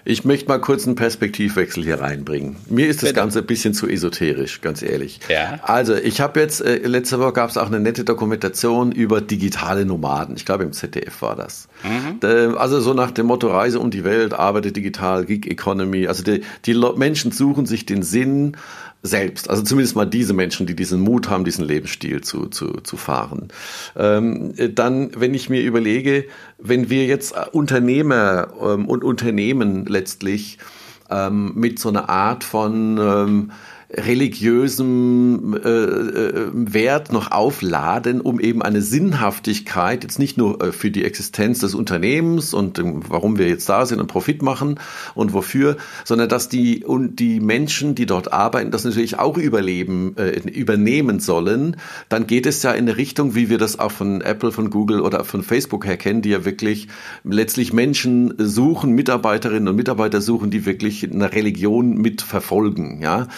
Ich möchte mal kurz einen Perspektivwechsel hier reinbringen. Mir ist das Bitte. Ganze ein bisschen zu esoterisch, ganz ehrlich. Ja. Also, ich habe jetzt, äh, letzte Woche gab es auch eine nette Dokumentation über digitale Nomaden. Ich glaube, im ZDF war das. Mhm. Also so nach dem Motto Reise um die Welt, arbeite digital, Gig Economy. Also die, die Menschen suchen sich den Sinn selbst. Also zumindest mal diese Menschen, die diesen Mut haben, diesen Lebensstil zu, zu, zu fahren. Ähm, dann, wenn ich mir überlege, wenn wir jetzt Unternehmer ähm, und Unternehmen letztlich ähm, mit so einer Art von ähm, religiösem äh, äh, Wert noch aufladen, um eben eine Sinnhaftigkeit, jetzt nicht nur äh, für die Existenz des Unternehmens und ähm, warum wir jetzt da sind und Profit machen und wofür, sondern dass die und die Menschen, die dort arbeiten, das natürlich auch überleben, äh, übernehmen sollen, dann geht es ja in eine Richtung, wie wir das auch von Apple, von Google oder von Facebook her kennen, die ja wirklich letztlich Menschen suchen, Mitarbeiterinnen und Mitarbeiter suchen, die wirklich eine Religion mit verfolgen, ja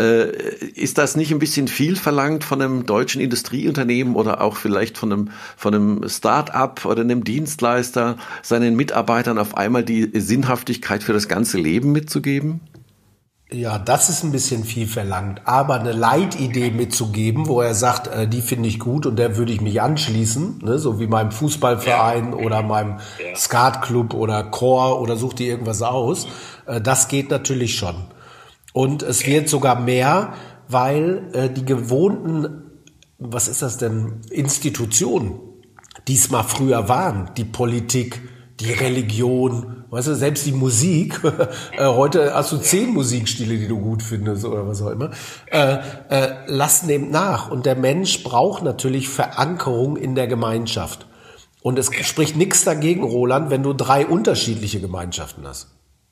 ist das nicht ein bisschen viel verlangt von einem deutschen Industrieunternehmen oder auch vielleicht von einem, von einem Start-up oder einem Dienstleister, seinen Mitarbeitern auf einmal die Sinnhaftigkeit für das ganze Leben mitzugeben? Ja, das ist ein bisschen viel verlangt. Aber eine Leitidee mitzugeben, wo er sagt, äh, die finde ich gut und der würde ich mich anschließen, ne, so wie meinem Fußballverein oder meinem Skatclub oder Chor oder such dir irgendwas aus, äh, das geht natürlich schon. Und es wird sogar mehr, weil äh, die gewohnten, was ist das denn, Institutionen, die es mal früher waren, die Politik, die Religion, weißt du, selbst die Musik, äh, heute hast du zehn Musikstile, die du gut findest oder was auch immer, äh, äh, lassen dem nach. Und der Mensch braucht natürlich Verankerung in der Gemeinschaft. Und es spricht nichts dagegen, Roland, wenn du drei unterschiedliche Gemeinschaften hast.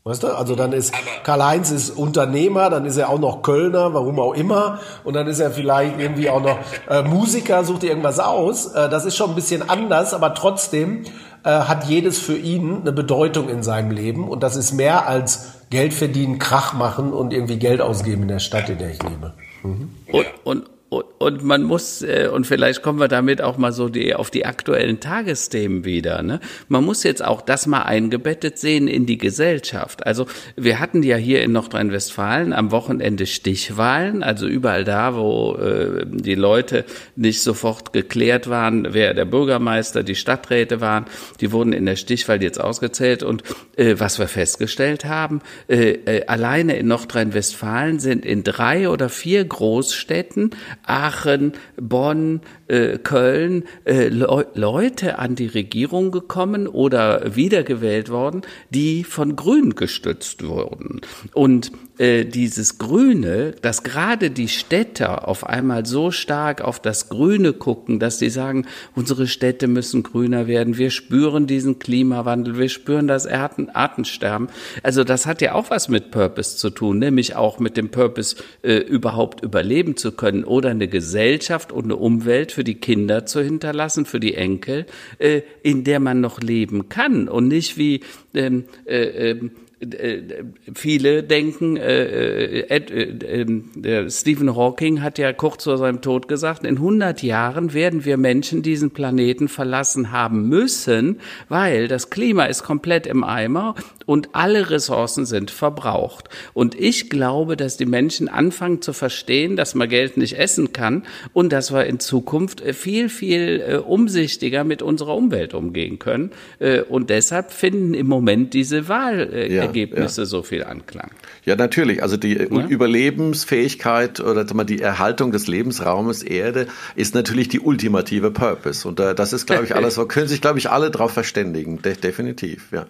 Weißt du? Also dann ist Karl-Heinz ist Unternehmer, dann ist er auch noch Kölner, warum auch immer. Und dann ist er vielleicht irgendwie auch noch äh, Musiker, sucht irgendwas aus. Äh, das ist schon ein bisschen anders, aber trotzdem äh, hat jedes für ihn eine Bedeutung in seinem Leben. Und das ist mehr als Geld verdienen, Krach machen und irgendwie Geld ausgeben in der Stadt, in der ich lebe. Mhm. Und, und und man muss, äh, und vielleicht kommen wir damit auch mal so die, auf die aktuellen Tagesthemen wieder, ne? Man muss jetzt auch das mal eingebettet sehen in die Gesellschaft. Also wir hatten ja hier in Nordrhein-Westfalen am Wochenende Stichwahlen, also überall da, wo äh, die Leute nicht sofort geklärt waren, wer der Bürgermeister, die Stadträte waren, die wurden in der Stichwahl jetzt ausgezählt und äh, was wir festgestellt haben, äh, äh, alleine in Nordrhein-Westfalen sind in drei oder vier Großstädten Aachen, Bonn, äh, Köln äh, Le Leute an die Regierung gekommen oder wiedergewählt worden, die von Grün gestützt wurden. Und äh, dieses Grüne, dass gerade die Städter auf einmal so stark auf das Grüne gucken, dass sie sagen, unsere Städte müssen grüner werden, wir spüren diesen Klimawandel, wir spüren das Arten, Artensterben. Also das hat ja auch was mit Purpose zu tun, nämlich auch mit dem Purpose, äh, überhaupt überleben zu können oder eine Gesellschaft und eine Umwelt für die Kinder zu hinterlassen, für die Enkel, äh, in der man noch leben kann und nicht wie ähm, äh, äh, äh, viele denken, äh, äh, äh, äh, Stephen Hawking hat ja kurz vor seinem Tod gesagt, in 100 Jahren werden wir Menschen diesen Planeten verlassen haben müssen, weil das Klima ist komplett im Eimer und alle Ressourcen sind verbraucht. Und ich glaube, dass die Menschen anfangen zu verstehen, dass man Geld nicht essen kann und dass wir in Zukunft viel, viel äh, umsichtiger mit unserer Umwelt umgehen können. Äh, und deshalb finden im Moment diese Wahlergebnisse ja, ja. so viel Anklang. Ja, natürlich. Also die ja? Überlebensfähigkeit oder die Erhaltung des Lebensraumes Erde ist natürlich die ultimative Purpose. Und äh, das ist, glaube ich, alles, so können sich, glaube ich, alle darauf verständigen. De definitiv, ja.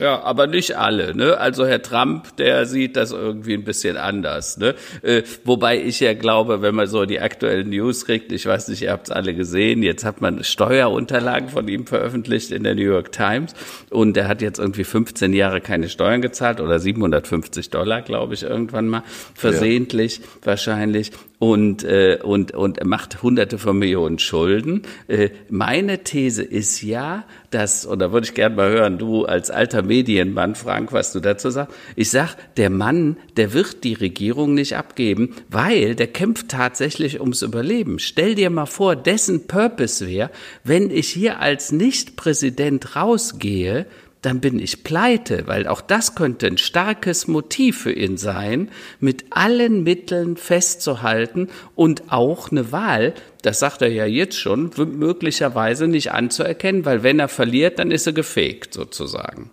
Ja, aber nicht alle. Ne? Also Herr Trump, der sieht das irgendwie ein bisschen anders. Ne? Äh, wobei ich ja glaube, wenn man so die aktuellen News kriegt, ich weiß nicht, ihr habt es alle gesehen, jetzt hat man Steuerunterlagen von ihm veröffentlicht in der New York Times und er hat jetzt irgendwie 15 Jahre keine Steuern gezahlt oder 750 Dollar, glaube ich, irgendwann mal, versehentlich ja. wahrscheinlich und, äh, und, und macht hunderte von Millionen Schulden. Äh, meine These ist ja, dass, und da würde ich gerne mal hören, du als alter Medienmann, Frank, was du dazu sagst. Ich sag, der Mann, der wird die Regierung nicht abgeben, weil der kämpft tatsächlich ums Überleben. Stell dir mal vor, dessen Purpose wäre, wenn ich hier als Nicht-Präsident rausgehe, dann bin ich pleite, weil auch das könnte ein starkes Motiv für ihn sein, mit allen Mitteln festzuhalten und auch eine Wahl, das sagt er ja jetzt schon, möglicherweise nicht anzuerkennen, weil wenn er verliert, dann ist er gefegt sozusagen.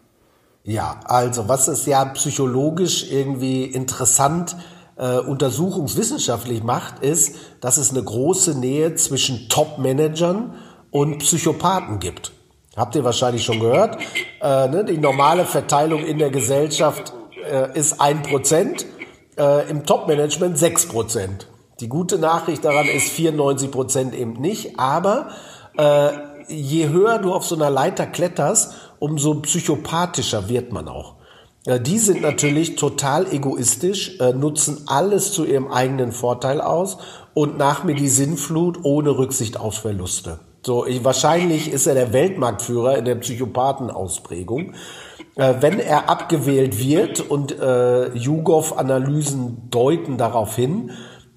Ja, also was es ja psychologisch irgendwie interessant äh, untersuchungswissenschaftlich macht, ist, dass es eine große Nähe zwischen Top-Managern und Psychopathen gibt. Habt ihr wahrscheinlich schon gehört. Äh, ne, die normale Verteilung in der Gesellschaft äh, ist ein Prozent, äh, im Top-Management sechs Prozent. Die gute Nachricht daran ist 94 Prozent eben nicht, aber äh, je höher du auf so einer Leiter kletterst, umso psychopathischer wird man auch. Äh, die sind natürlich total egoistisch, äh, nutzen alles zu ihrem eigenen Vorteil aus und nach mir die Sinnflut ohne Rücksicht auf Verluste. So, ich, wahrscheinlich ist er der Weltmarktführer in der Psychopathenausprägung. Äh, wenn er abgewählt wird und äh, YouGov-Analysen deuten darauf hin,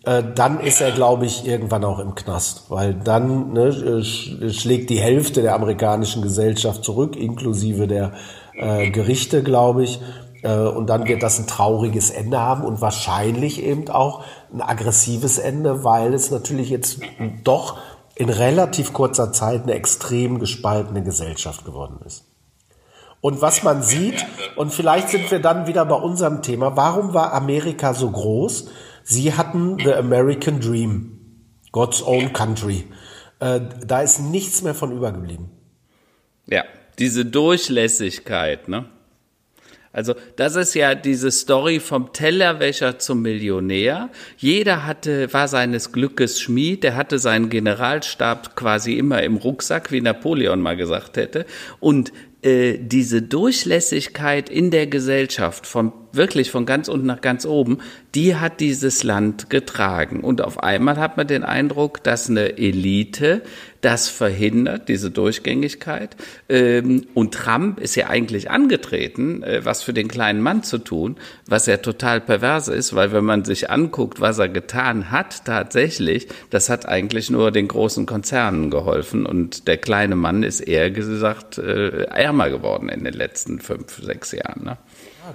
äh, dann ist er, glaube ich, irgendwann auch im Knast, weil dann ne, schlägt die Hälfte der amerikanischen Gesellschaft zurück, inklusive der äh, Gerichte, glaube ich. Äh, und dann wird das ein trauriges Ende haben und wahrscheinlich eben auch ein aggressives Ende, weil es natürlich jetzt doch in relativ kurzer Zeit eine extrem gespaltene Gesellschaft geworden ist. Und was man sieht, und vielleicht sind wir dann wieder bei unserem Thema, warum war Amerika so groß? Sie hatten The American Dream, God's Own Country. Äh, da ist nichts mehr von übergeblieben. Ja, diese Durchlässigkeit, ne? Also das ist ja diese Story vom Tellerwäscher zum Millionär. Jeder hatte, war seines Glückes Schmied, der hatte seinen Generalstab quasi immer im Rucksack, wie Napoleon mal gesagt hätte. Und äh, diese Durchlässigkeit in der Gesellschaft, vom wirklich von ganz unten nach ganz oben, die hat dieses Land getragen. Und auf einmal hat man den Eindruck, dass eine Elite das verhindert, diese Durchgängigkeit. Ähm, und Trump ist ja eigentlich angetreten, äh, was für den kleinen Mann zu tun, was ja total pervers ist, weil wenn man sich anguckt, was er getan hat tatsächlich, das hat eigentlich nur den großen Konzernen geholfen und der kleine Mann ist eher gesagt äh, ärmer geworden in den letzten fünf, sechs Jahren. Ne?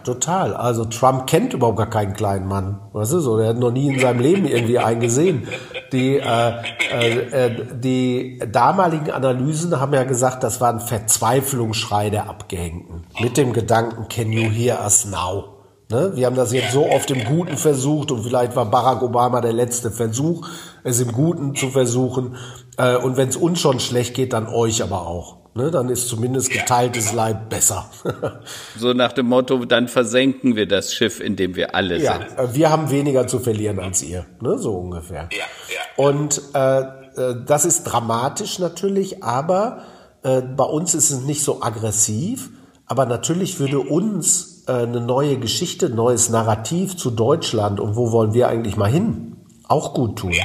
Total. Also Trump kennt überhaupt gar keinen kleinen Mann. Weißt du so? Der hat noch nie in seinem Leben irgendwie einen gesehen. Die, äh, äh, äh, die damaligen Analysen haben ja gesagt, das war ein Verzweiflungsschrei der Abgehängten. Mit dem Gedanken, can you hear us now? Ne? Wir haben das jetzt so oft im Guten versucht und vielleicht war Barack Obama der letzte Versuch, es im Guten zu versuchen. Äh, und wenn es uns schon schlecht geht, dann euch aber auch. Ne, dann ist zumindest geteiltes Leid besser. so nach dem Motto, dann versenken wir das Schiff, in dem wir alle ja, sind. Äh, wir haben weniger zu verlieren als ihr, ne, so ungefähr. Ja, ja. Und äh, äh, das ist dramatisch natürlich, aber äh, bei uns ist es nicht so aggressiv. Aber natürlich würde uns äh, eine neue Geschichte, neues Narrativ zu Deutschland und wo wollen wir eigentlich mal hin, auch gut tun. Ja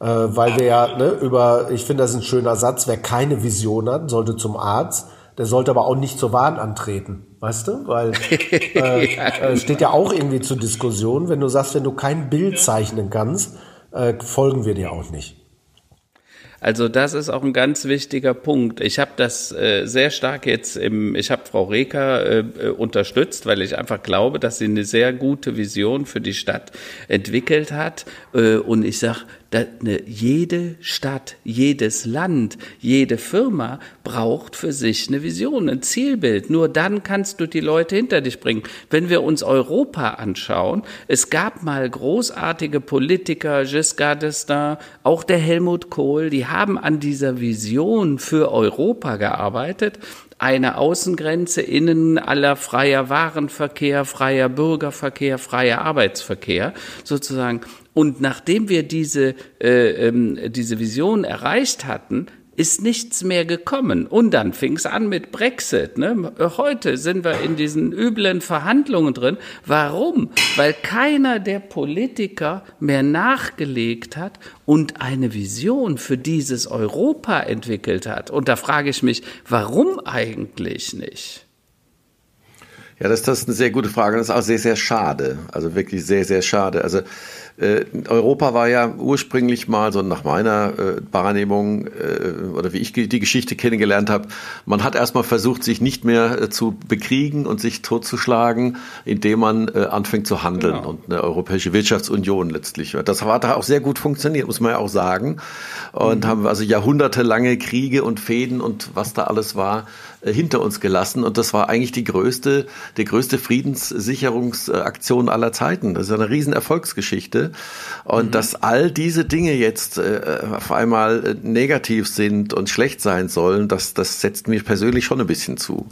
äh, weil wir ja ne, über, ich finde das ist ein schöner Satz, wer keine Vision hat, sollte zum Arzt, der sollte aber auch nicht zur Wahn antreten, weißt du? Weil äh, genau. steht ja auch irgendwie zur Diskussion, wenn du sagst, wenn du kein Bild zeichnen kannst, äh, folgen wir dir auch nicht. Also das ist auch ein ganz wichtiger Punkt. Ich habe das äh, sehr stark jetzt im, ich habe Frau Reker äh, äh, unterstützt, weil ich einfach glaube, dass sie eine sehr gute Vision für die Stadt entwickelt hat. Äh, und ich sag, Ne, jede Stadt, jedes Land, jede Firma braucht für sich eine Vision, ein Zielbild. Nur dann kannst du die Leute hinter dich bringen. Wenn wir uns Europa anschauen, es gab mal großartige Politiker, Giscard d'Estaing, auch der Helmut Kohl, die haben an dieser Vision für Europa gearbeitet eine Außengrenze, innen aller freier Warenverkehr, freier Bürgerverkehr, freier Arbeitsverkehr sozusagen. Und nachdem wir diese, äh, ähm, diese Vision erreicht hatten, ist nichts mehr gekommen. Und dann fing es an mit Brexit. Ne? Heute sind wir in diesen üblen Verhandlungen drin. Warum? Weil keiner der Politiker mehr nachgelegt hat und eine Vision für dieses Europa entwickelt hat. Und da frage ich mich, warum eigentlich nicht? Ja, das, das ist eine sehr gute Frage. Das ist auch sehr, sehr schade. Also wirklich sehr, sehr schade. Also äh, Europa war ja ursprünglich mal so nach meiner äh, Wahrnehmung äh, oder wie ich die Geschichte kennengelernt habe, man hat erstmal versucht, sich nicht mehr äh, zu bekriegen und sich totzuschlagen, indem man äh, anfängt zu handeln genau. und eine europäische Wirtschaftsunion letztlich. Das hat da auch sehr gut funktioniert, muss man ja auch sagen. Und mhm. haben also jahrhundertelange Kriege und Fäden und was da alles war, äh, hinter uns gelassen. Und das war eigentlich die größte, die größte Friedenssicherungsaktion aller Zeiten. Das ist eine riesen Erfolgsgeschichte. Und mhm. dass all diese Dinge jetzt äh, auf einmal äh, negativ sind und schlecht sein sollen, das, das setzt mir persönlich schon ein bisschen zu.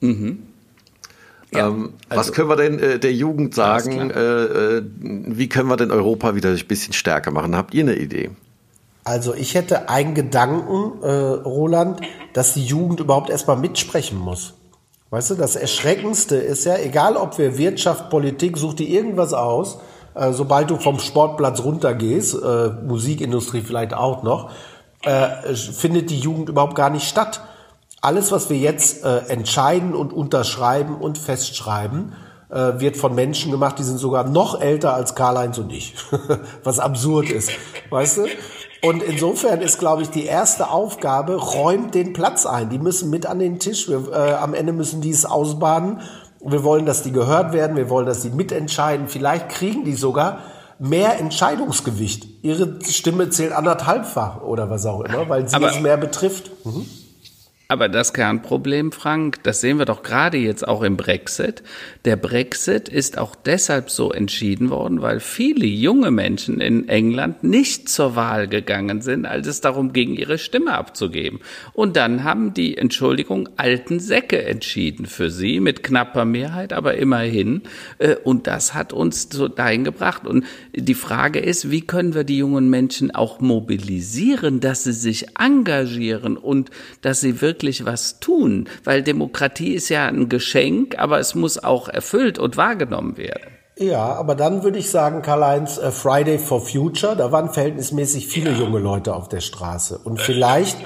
Mhm. Ja, ähm, also, was können wir denn äh, der Jugend sagen? Äh, äh, wie können wir denn Europa wieder ein bisschen stärker machen? Habt ihr eine Idee? Also ich hätte einen Gedanken, äh, Roland, dass die Jugend überhaupt erstmal mitsprechen muss. Weißt du, das Erschreckendste ist ja, egal ob wir Wirtschaft, Politik, such dir irgendwas aus, äh, sobald du vom Sportplatz runtergehst, äh, Musikindustrie vielleicht auch noch, äh, findet die Jugend überhaupt gar nicht statt. Alles, was wir jetzt äh, entscheiden und unterschreiben und festschreiben, äh, wird von Menschen gemacht, die sind sogar noch älter als Karl-Heinz und ich. was absurd ist. Weißt du? Und insofern ist, glaube ich, die erste Aufgabe, räumt den Platz ein. Die müssen mit an den Tisch. Wir, äh, am Ende müssen die es ausbaden wir wollen, dass die gehört werden, wir wollen, dass die mitentscheiden. Vielleicht kriegen die sogar mehr Entscheidungsgewicht. Ihre Stimme zählt anderthalbfach oder was auch immer, weil sie Aber es mehr betrifft. Mhm. Aber das Kernproblem, Frank, das sehen wir doch gerade jetzt auch im Brexit. Der Brexit ist auch deshalb so entschieden worden, weil viele junge Menschen in England nicht zur Wahl gegangen sind, als es darum ging, ihre Stimme abzugeben. Und dann haben die, Entschuldigung, alten Säcke entschieden für sie, mit knapper Mehrheit, aber immerhin. Äh, und das hat uns dahin gebracht. Und die Frage ist, wie können wir die jungen Menschen auch mobilisieren, dass sie sich engagieren und dass sie wirklich wirklich was tun, weil Demokratie ist ja ein Geschenk, aber es muss auch erfüllt und wahrgenommen werden. Ja, aber dann würde ich sagen, Karl-Heinz, äh, Friday for Future, da waren verhältnismäßig viele junge Leute auf der Straße. Und vielleicht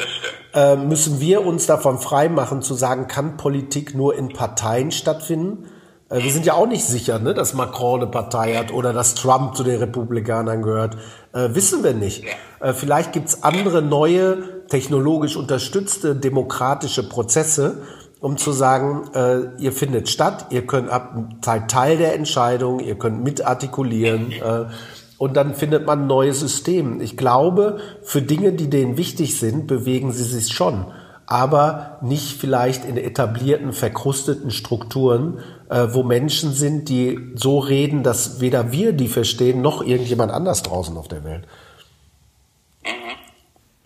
äh, müssen wir uns davon freimachen zu sagen, kann Politik nur in Parteien stattfinden? Äh, wir sind ja auch nicht sicher, ne, dass Macron eine Partei hat oder dass Trump zu den Republikanern gehört. Äh, wissen wir nicht. Äh, vielleicht gibt's andere neue, technologisch unterstützte demokratische Prozesse, um zu sagen, äh, ihr findet statt, ihr könnt ab seid Teil der Entscheidung, ihr könnt mitartikulieren äh, und dann findet man ein neues System. Ich glaube, für Dinge, die denen wichtig sind, bewegen sie sich schon, aber nicht vielleicht in etablierten, verkrusteten Strukturen, äh, wo Menschen sind, die so reden, dass weder wir die verstehen, noch irgendjemand anders draußen auf der Welt.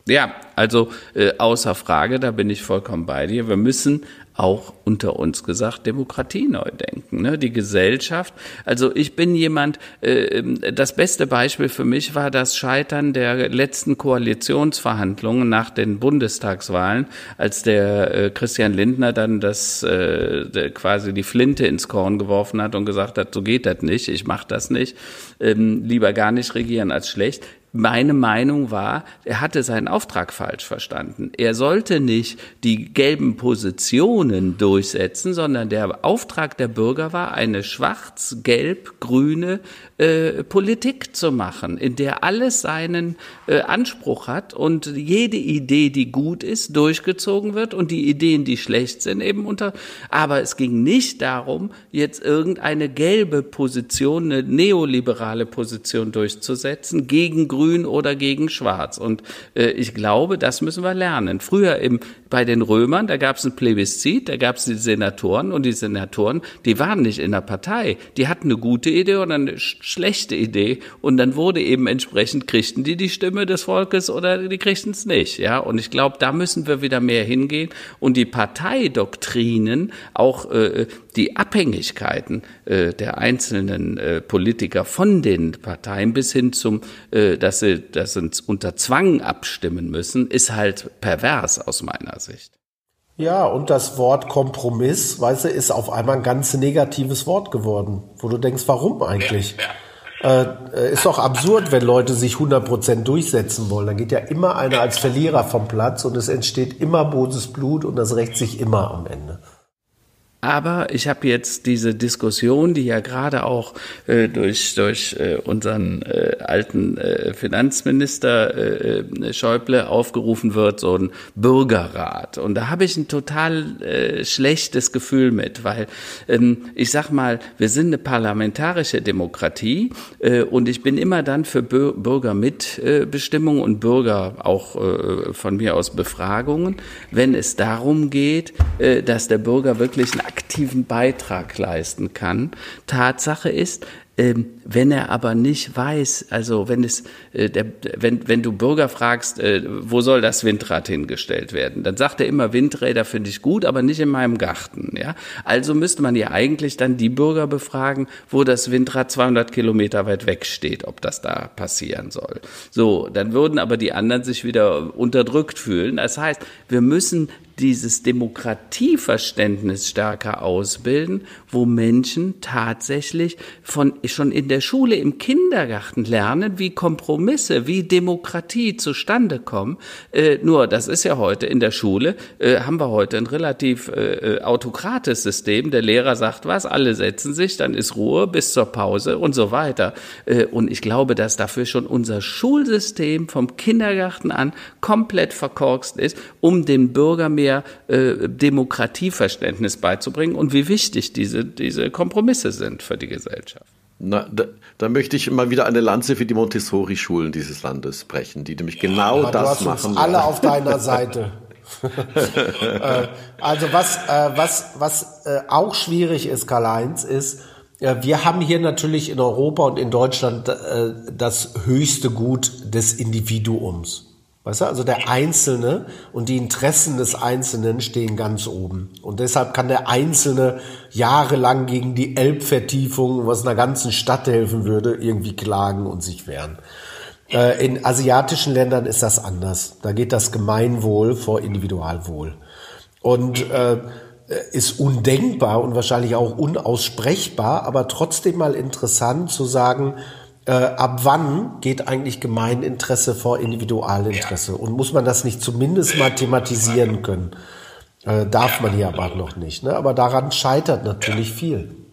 Ja, also äh, außer Frage, da bin ich vollkommen bei dir. Wir müssen auch unter uns gesagt Demokratie neu denken. Ne? Die Gesellschaft. Also ich bin jemand. Äh, das beste Beispiel für mich war das Scheitern der letzten Koalitionsverhandlungen nach den Bundestagswahlen, als der äh, Christian Lindner dann das äh, quasi die Flinte ins Korn geworfen hat und gesagt hat, so geht das nicht, ich mache das nicht, ähm, lieber gar nicht regieren als schlecht meine Meinung war, er hatte seinen Auftrag falsch verstanden. Er sollte nicht die gelben Positionen durchsetzen, sondern der Auftrag der Bürger war, eine schwarz-gelb-grüne äh, Politik zu machen, in der alles seinen äh, Anspruch hat und jede Idee, die gut ist, durchgezogen wird und die Ideen, die schlecht sind, eben unter. Aber es ging nicht darum, jetzt irgendeine gelbe Position, eine neoliberale Position durchzusetzen gegen Grün grün oder gegen schwarz. Und äh, ich glaube, das müssen wir lernen. Früher im, bei den Römern, da gab es ein Plebiszit, da gab es die Senatoren und die Senatoren, die waren nicht in der Partei. Die hatten eine gute Idee oder eine schlechte Idee und dann wurde eben entsprechend, kriegten die die Stimme des Volkes oder die kriegten es nicht. Ja, und ich glaube, da müssen wir wieder mehr hingehen und die Parteidoktrinen, auch äh, die Abhängigkeiten äh, der einzelnen äh, Politiker von den Parteien bis hin zum, äh, dass sie, dass sie unter Zwang abstimmen müssen, ist halt pervers aus meiner Sicht. Ja, und das Wort Kompromiss, weißt du, ist auf einmal ein ganz negatives Wort geworden, wo du denkst, warum eigentlich? Äh, äh, ist doch absurd, wenn Leute sich 100% durchsetzen wollen. Dann geht ja immer einer als Verlierer vom Platz und es entsteht immer böses Blut und das rächt sich immer am Ende. Aber ich habe jetzt diese Diskussion, die ja gerade auch äh, durch, durch äh, unseren äh, alten äh, Finanzminister äh, äh, Schäuble aufgerufen wird, so ein Bürgerrat. Und da habe ich ein total schlechtes Gefühl mit, weil ähm, ich sag mal, wir sind eine parlamentarische Demokratie und ich bin immer dann für Bür Bürgermitbestimmung und Bürger auch von mir aus Befragungen, wenn es darum geht, dass der Bürger wirklich ein aktiven Beitrag leisten kann. Tatsache ist, ähm, wenn er aber nicht weiß, also wenn es, äh, der, wenn, wenn du Bürger fragst, äh, wo soll das Windrad hingestellt werden, dann sagt er immer, Windräder finde ich gut, aber nicht in meinem Garten. Ja, also müsste man ja eigentlich dann die Bürger befragen, wo das Windrad 200 Kilometer weit weg steht, ob das da passieren soll. So, dann würden aber die anderen sich wieder unterdrückt fühlen. Das heißt, wir müssen dieses Demokratieverständnis stärker ausbilden, wo Menschen tatsächlich von schon in der Schule, im Kindergarten lernen, wie Kompromisse, wie Demokratie zustande kommen. Äh, nur, das ist ja heute in der Schule, äh, haben wir heute ein relativ äh, äh autokrates System. Der Lehrer sagt was, alle setzen sich, dann ist Ruhe bis zur Pause und so weiter. Äh, und ich glaube, dass dafür schon unser Schulsystem vom Kindergarten an komplett verkorkst ist, um den Bürger mehr mehr äh, Demokratieverständnis beizubringen und wie wichtig diese, diese Kompromisse sind für die Gesellschaft. Na, da, da, möchte ich immer wieder eine Lanze für die Montessori-Schulen dieses Landes brechen, die nämlich genau Aber das du hast machen. Uns alle auf deiner Seite. äh, also was, äh, was, was äh, auch schwierig ist, Karl-Heinz, ist, äh, wir haben hier natürlich in Europa und in Deutschland äh, das höchste Gut des Individuums. Weißt du, also der Einzelne und die Interessen des Einzelnen stehen ganz oben. Und deshalb kann der Einzelne jahrelang gegen die Elbvertiefung, was einer ganzen Stadt helfen würde, irgendwie klagen und sich wehren. Äh, in asiatischen Ländern ist das anders. Da geht das Gemeinwohl vor Individualwohl. Und äh, ist undenkbar und wahrscheinlich auch unaussprechbar, aber trotzdem mal interessant zu sagen, äh, ab wann geht eigentlich Gemeininteresse vor Individualinteresse? Ja. Und muss man das nicht zumindest mal thematisieren können? Äh, darf man hier aber noch nicht. Ne? Aber daran scheitert natürlich viel.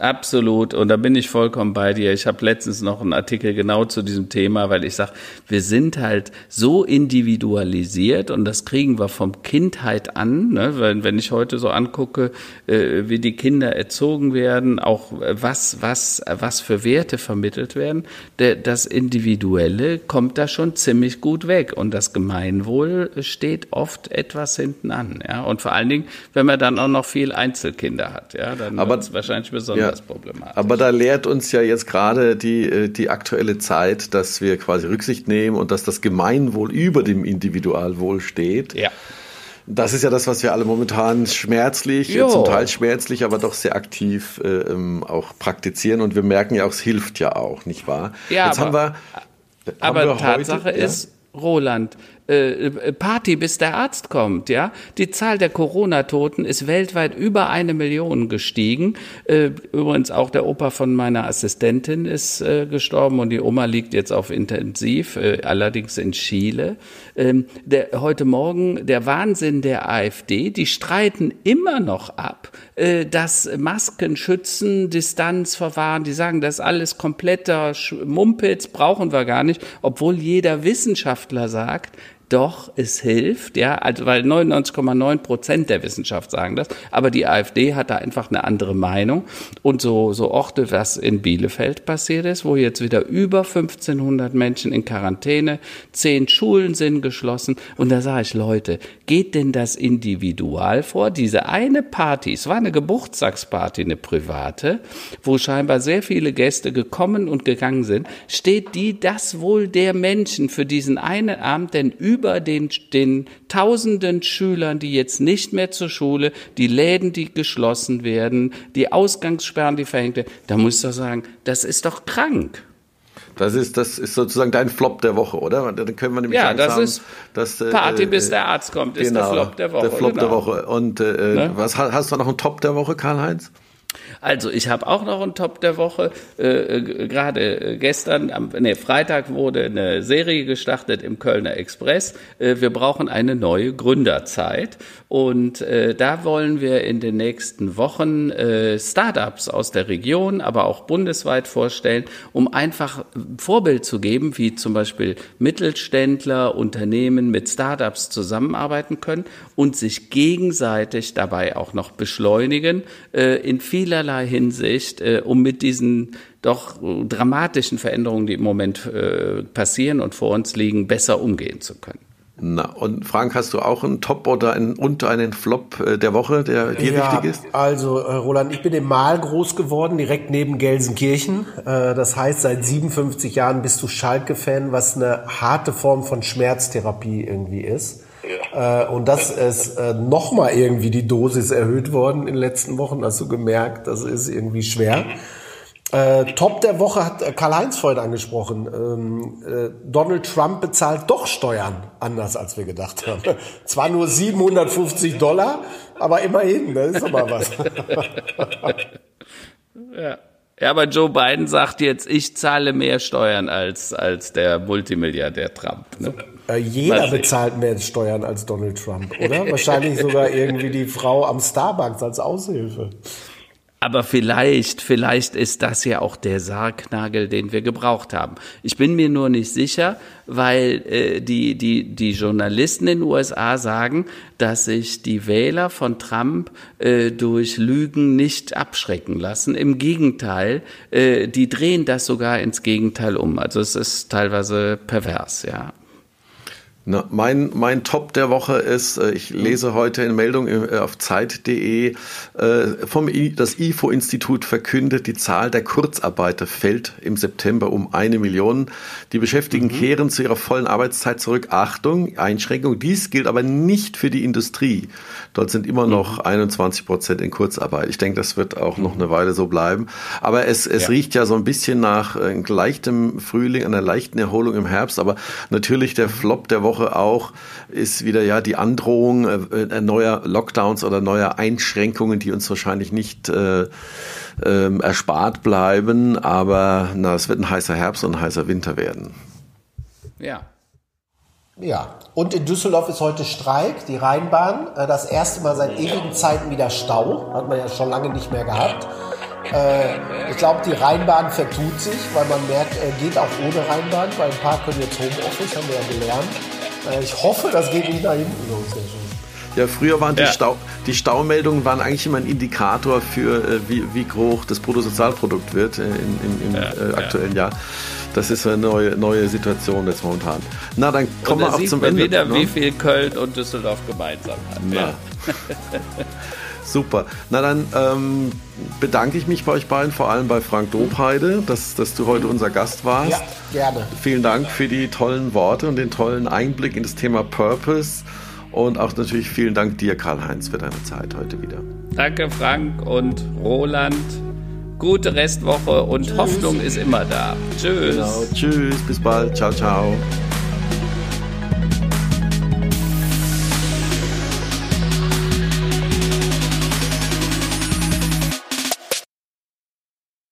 Absolut. Und da bin ich vollkommen bei dir. Ich habe letztens noch einen Artikel genau zu diesem Thema, weil ich sage, wir sind halt so individualisiert und das kriegen wir vom Kindheit an. Ne? Wenn, wenn ich heute so angucke, äh, wie die Kinder erzogen werden, auch was, was, was für Werte vermittelt werden, der, das Individuelle kommt da schon ziemlich gut weg. Und das Gemeinwohl steht oft etwas hinten an. Ja? Und vor allen Dingen, wenn man dann auch noch viel Einzelkinder hat, ja, dann wird es wahrscheinlich besonders ja, problematisch. Aber da lehrt uns ja jetzt gerade die, äh, die aktuelle Zeit, dass wir quasi Rücksicht nehmen und dass das Gemeinwohl über dem Individualwohl steht. Ja. Das ist ja das, was wir alle momentan schmerzlich, jo. zum Teil schmerzlich, aber doch sehr aktiv äh, ähm, auch praktizieren. Und wir merken ja auch, es hilft ja auch, nicht wahr? Ja, Jetzt aber, haben wir, aber haben wir Tatsache heute, ist, ja? Roland, äh, äh, Party, bis der Arzt kommt, ja. Die Zahl der Corona-Toten ist weltweit über eine Million gestiegen. Äh, übrigens auch der Opa von meiner Assistentin ist gestorben und die Oma liegt jetzt auf Intensiv, allerdings in Chile. Ähm, der, heute Morgen der Wahnsinn der AfD, die streiten immer noch ab, dass Masken schützen, Distanz verwahren. Die sagen, das ist alles kompletter Mumpitz, brauchen wir gar nicht, obwohl jeder Wissenschaftler sagt, doch, es hilft, ja, also weil 99,9 Prozent der Wissenschaft sagen das, aber die AfD hat da einfach eine andere Meinung. Und so so Orte, was in Bielefeld passiert ist, wo jetzt wieder über 1500 Menschen in Quarantäne, zehn Schulen sind geschlossen. Und da sage ich Leute, geht denn das individual vor? Diese eine Party, es war eine Geburtstagsparty, eine private, wo scheinbar sehr viele Gäste gekommen und gegangen sind, steht die das wohl der Menschen für diesen einen Abend denn über über den, den tausenden Schülern, die jetzt nicht mehr zur Schule, die Läden, die geschlossen werden, die Ausgangssperren, die verhängt werden, da muss ich doch sagen, das ist doch krank. Das ist, das ist sozusagen dein Flop der Woche, oder? Dann können wir nämlich ja, das ist dass, äh, Party, bis der Arzt kommt, ist genau, der Flop der Woche. Der Flop genau. der Woche. Und äh, ne? was hast du noch einen Top der Woche, Karl-Heinz? Also ich habe auch noch einen Top der Woche. Äh, äh, Gerade äh, gestern, am nee, Freitag wurde eine Serie gestartet im Kölner Express. Äh, wir brauchen eine neue Gründerzeit. Und äh, da wollen wir in den nächsten Wochen äh, Startups aus der Region, aber auch bundesweit vorstellen, um einfach Vorbild zu geben, wie zum Beispiel Mittelständler, Unternehmen mit Startups zusammenarbeiten können und sich gegenseitig dabei auch noch beschleunigen äh, in vielerlei Hinsicht, äh, um mit diesen doch dramatischen Veränderungen, die im Moment äh, passieren und vor uns liegen, besser umgehen zu können. Na, und Frank, hast du auch einen Top oder einen, und einen Flop äh, der Woche, der dir ja, wichtig ist? Also, äh, Roland, ich bin im Mahl groß geworden, direkt neben Gelsenkirchen. Äh, das heißt, seit 57 Jahren bist du Schalke-Fan, was eine harte Form von Schmerztherapie irgendwie ist. Äh, und das ist äh, nochmal irgendwie die Dosis erhöht worden in den letzten Wochen. Hast du gemerkt, das ist irgendwie schwer. Äh, Top der Woche hat äh, Karl-Heinz vorhin angesprochen. Ähm, äh, Donald Trump bezahlt doch Steuern, anders als wir gedacht haben. Zwar nur 750 Dollar, aber immerhin, das ist aber was. ja. Ja, aber Joe Biden sagt jetzt, ich zahle mehr Steuern als, als der Multimilliardär Trump. Ne? Äh, jeder bezahlt mehr Steuern als Donald Trump, oder? Wahrscheinlich sogar irgendwie die Frau am Starbucks als Aushilfe. Aber vielleicht, vielleicht ist das ja auch der Sargnagel, den wir gebraucht haben. Ich bin mir nur nicht sicher, weil äh, die, die, die Journalisten in den USA sagen, dass sich die Wähler von Trump äh, durch Lügen nicht abschrecken lassen. Im Gegenteil, äh, die drehen das sogar ins Gegenteil um. Also es ist teilweise pervers, ja. Na, mein, mein Top der Woche ist, äh, ich lese heute in Meldung äh, auf Zeit.de, äh, vom I, das IFO-Institut verkündet, die Zahl der Kurzarbeiter fällt im September um eine Million. Die Beschäftigten mhm. kehren zu ihrer vollen Arbeitszeit zurück. Achtung, Einschränkung. Dies gilt aber nicht für die Industrie. Dort sind immer noch mhm. 21 Prozent in Kurzarbeit. Ich denke, das wird auch noch eine Weile so bleiben. Aber es, es ja. riecht ja so ein bisschen nach leichtem Frühling, einer leichten Erholung im Herbst. Aber natürlich der Flop der Woche Woche auch, ist wieder ja die Androhung äh, neuer Lockdowns oder neuer Einschränkungen, die uns wahrscheinlich nicht äh, äh, erspart bleiben. Aber na, es wird ein heißer Herbst und ein heißer Winter werden. Ja. Ja, und in Düsseldorf ist heute Streik, die Rheinbahn. Äh, das erste Mal seit ewigen Zeiten wieder Stau. Hat man ja schon lange nicht mehr gehabt. Äh, ich glaube, die Rheinbahn vertut sich, weil man merkt, äh, geht auch ohne Rheinbahn, weil ein paar können jetzt Homeoffice, haben wir ja gelernt. Ich hoffe, das geht nicht nach hinten los. Ja, früher waren die, ja. Stau, die Staumeldungen waren eigentlich immer ein Indikator für, wie, wie hoch das Bruttosozialprodukt wird im, im, im ja, aktuellen ja. Jahr. Das ist eine neue, neue Situation jetzt momentan. Na, dann kommen wir auch zum Ende. wieder, ne? wie viel Köln und Düsseldorf gemeinsam hat. Super. Na dann ähm, bedanke ich mich bei euch beiden, vor allem bei Frank Dobheide, dass, dass du heute unser Gast warst. Ja, gerne. Vielen Dank für die tollen Worte und den tollen Einblick in das Thema Purpose. Und auch natürlich vielen Dank dir, Karl-Heinz, für deine Zeit heute wieder. Danke, Frank und Roland gute Restwoche und Tschüss. Hoffnung ist immer da. Tschüss. Genau. Tschüss, bis bald. Ciao, ciao.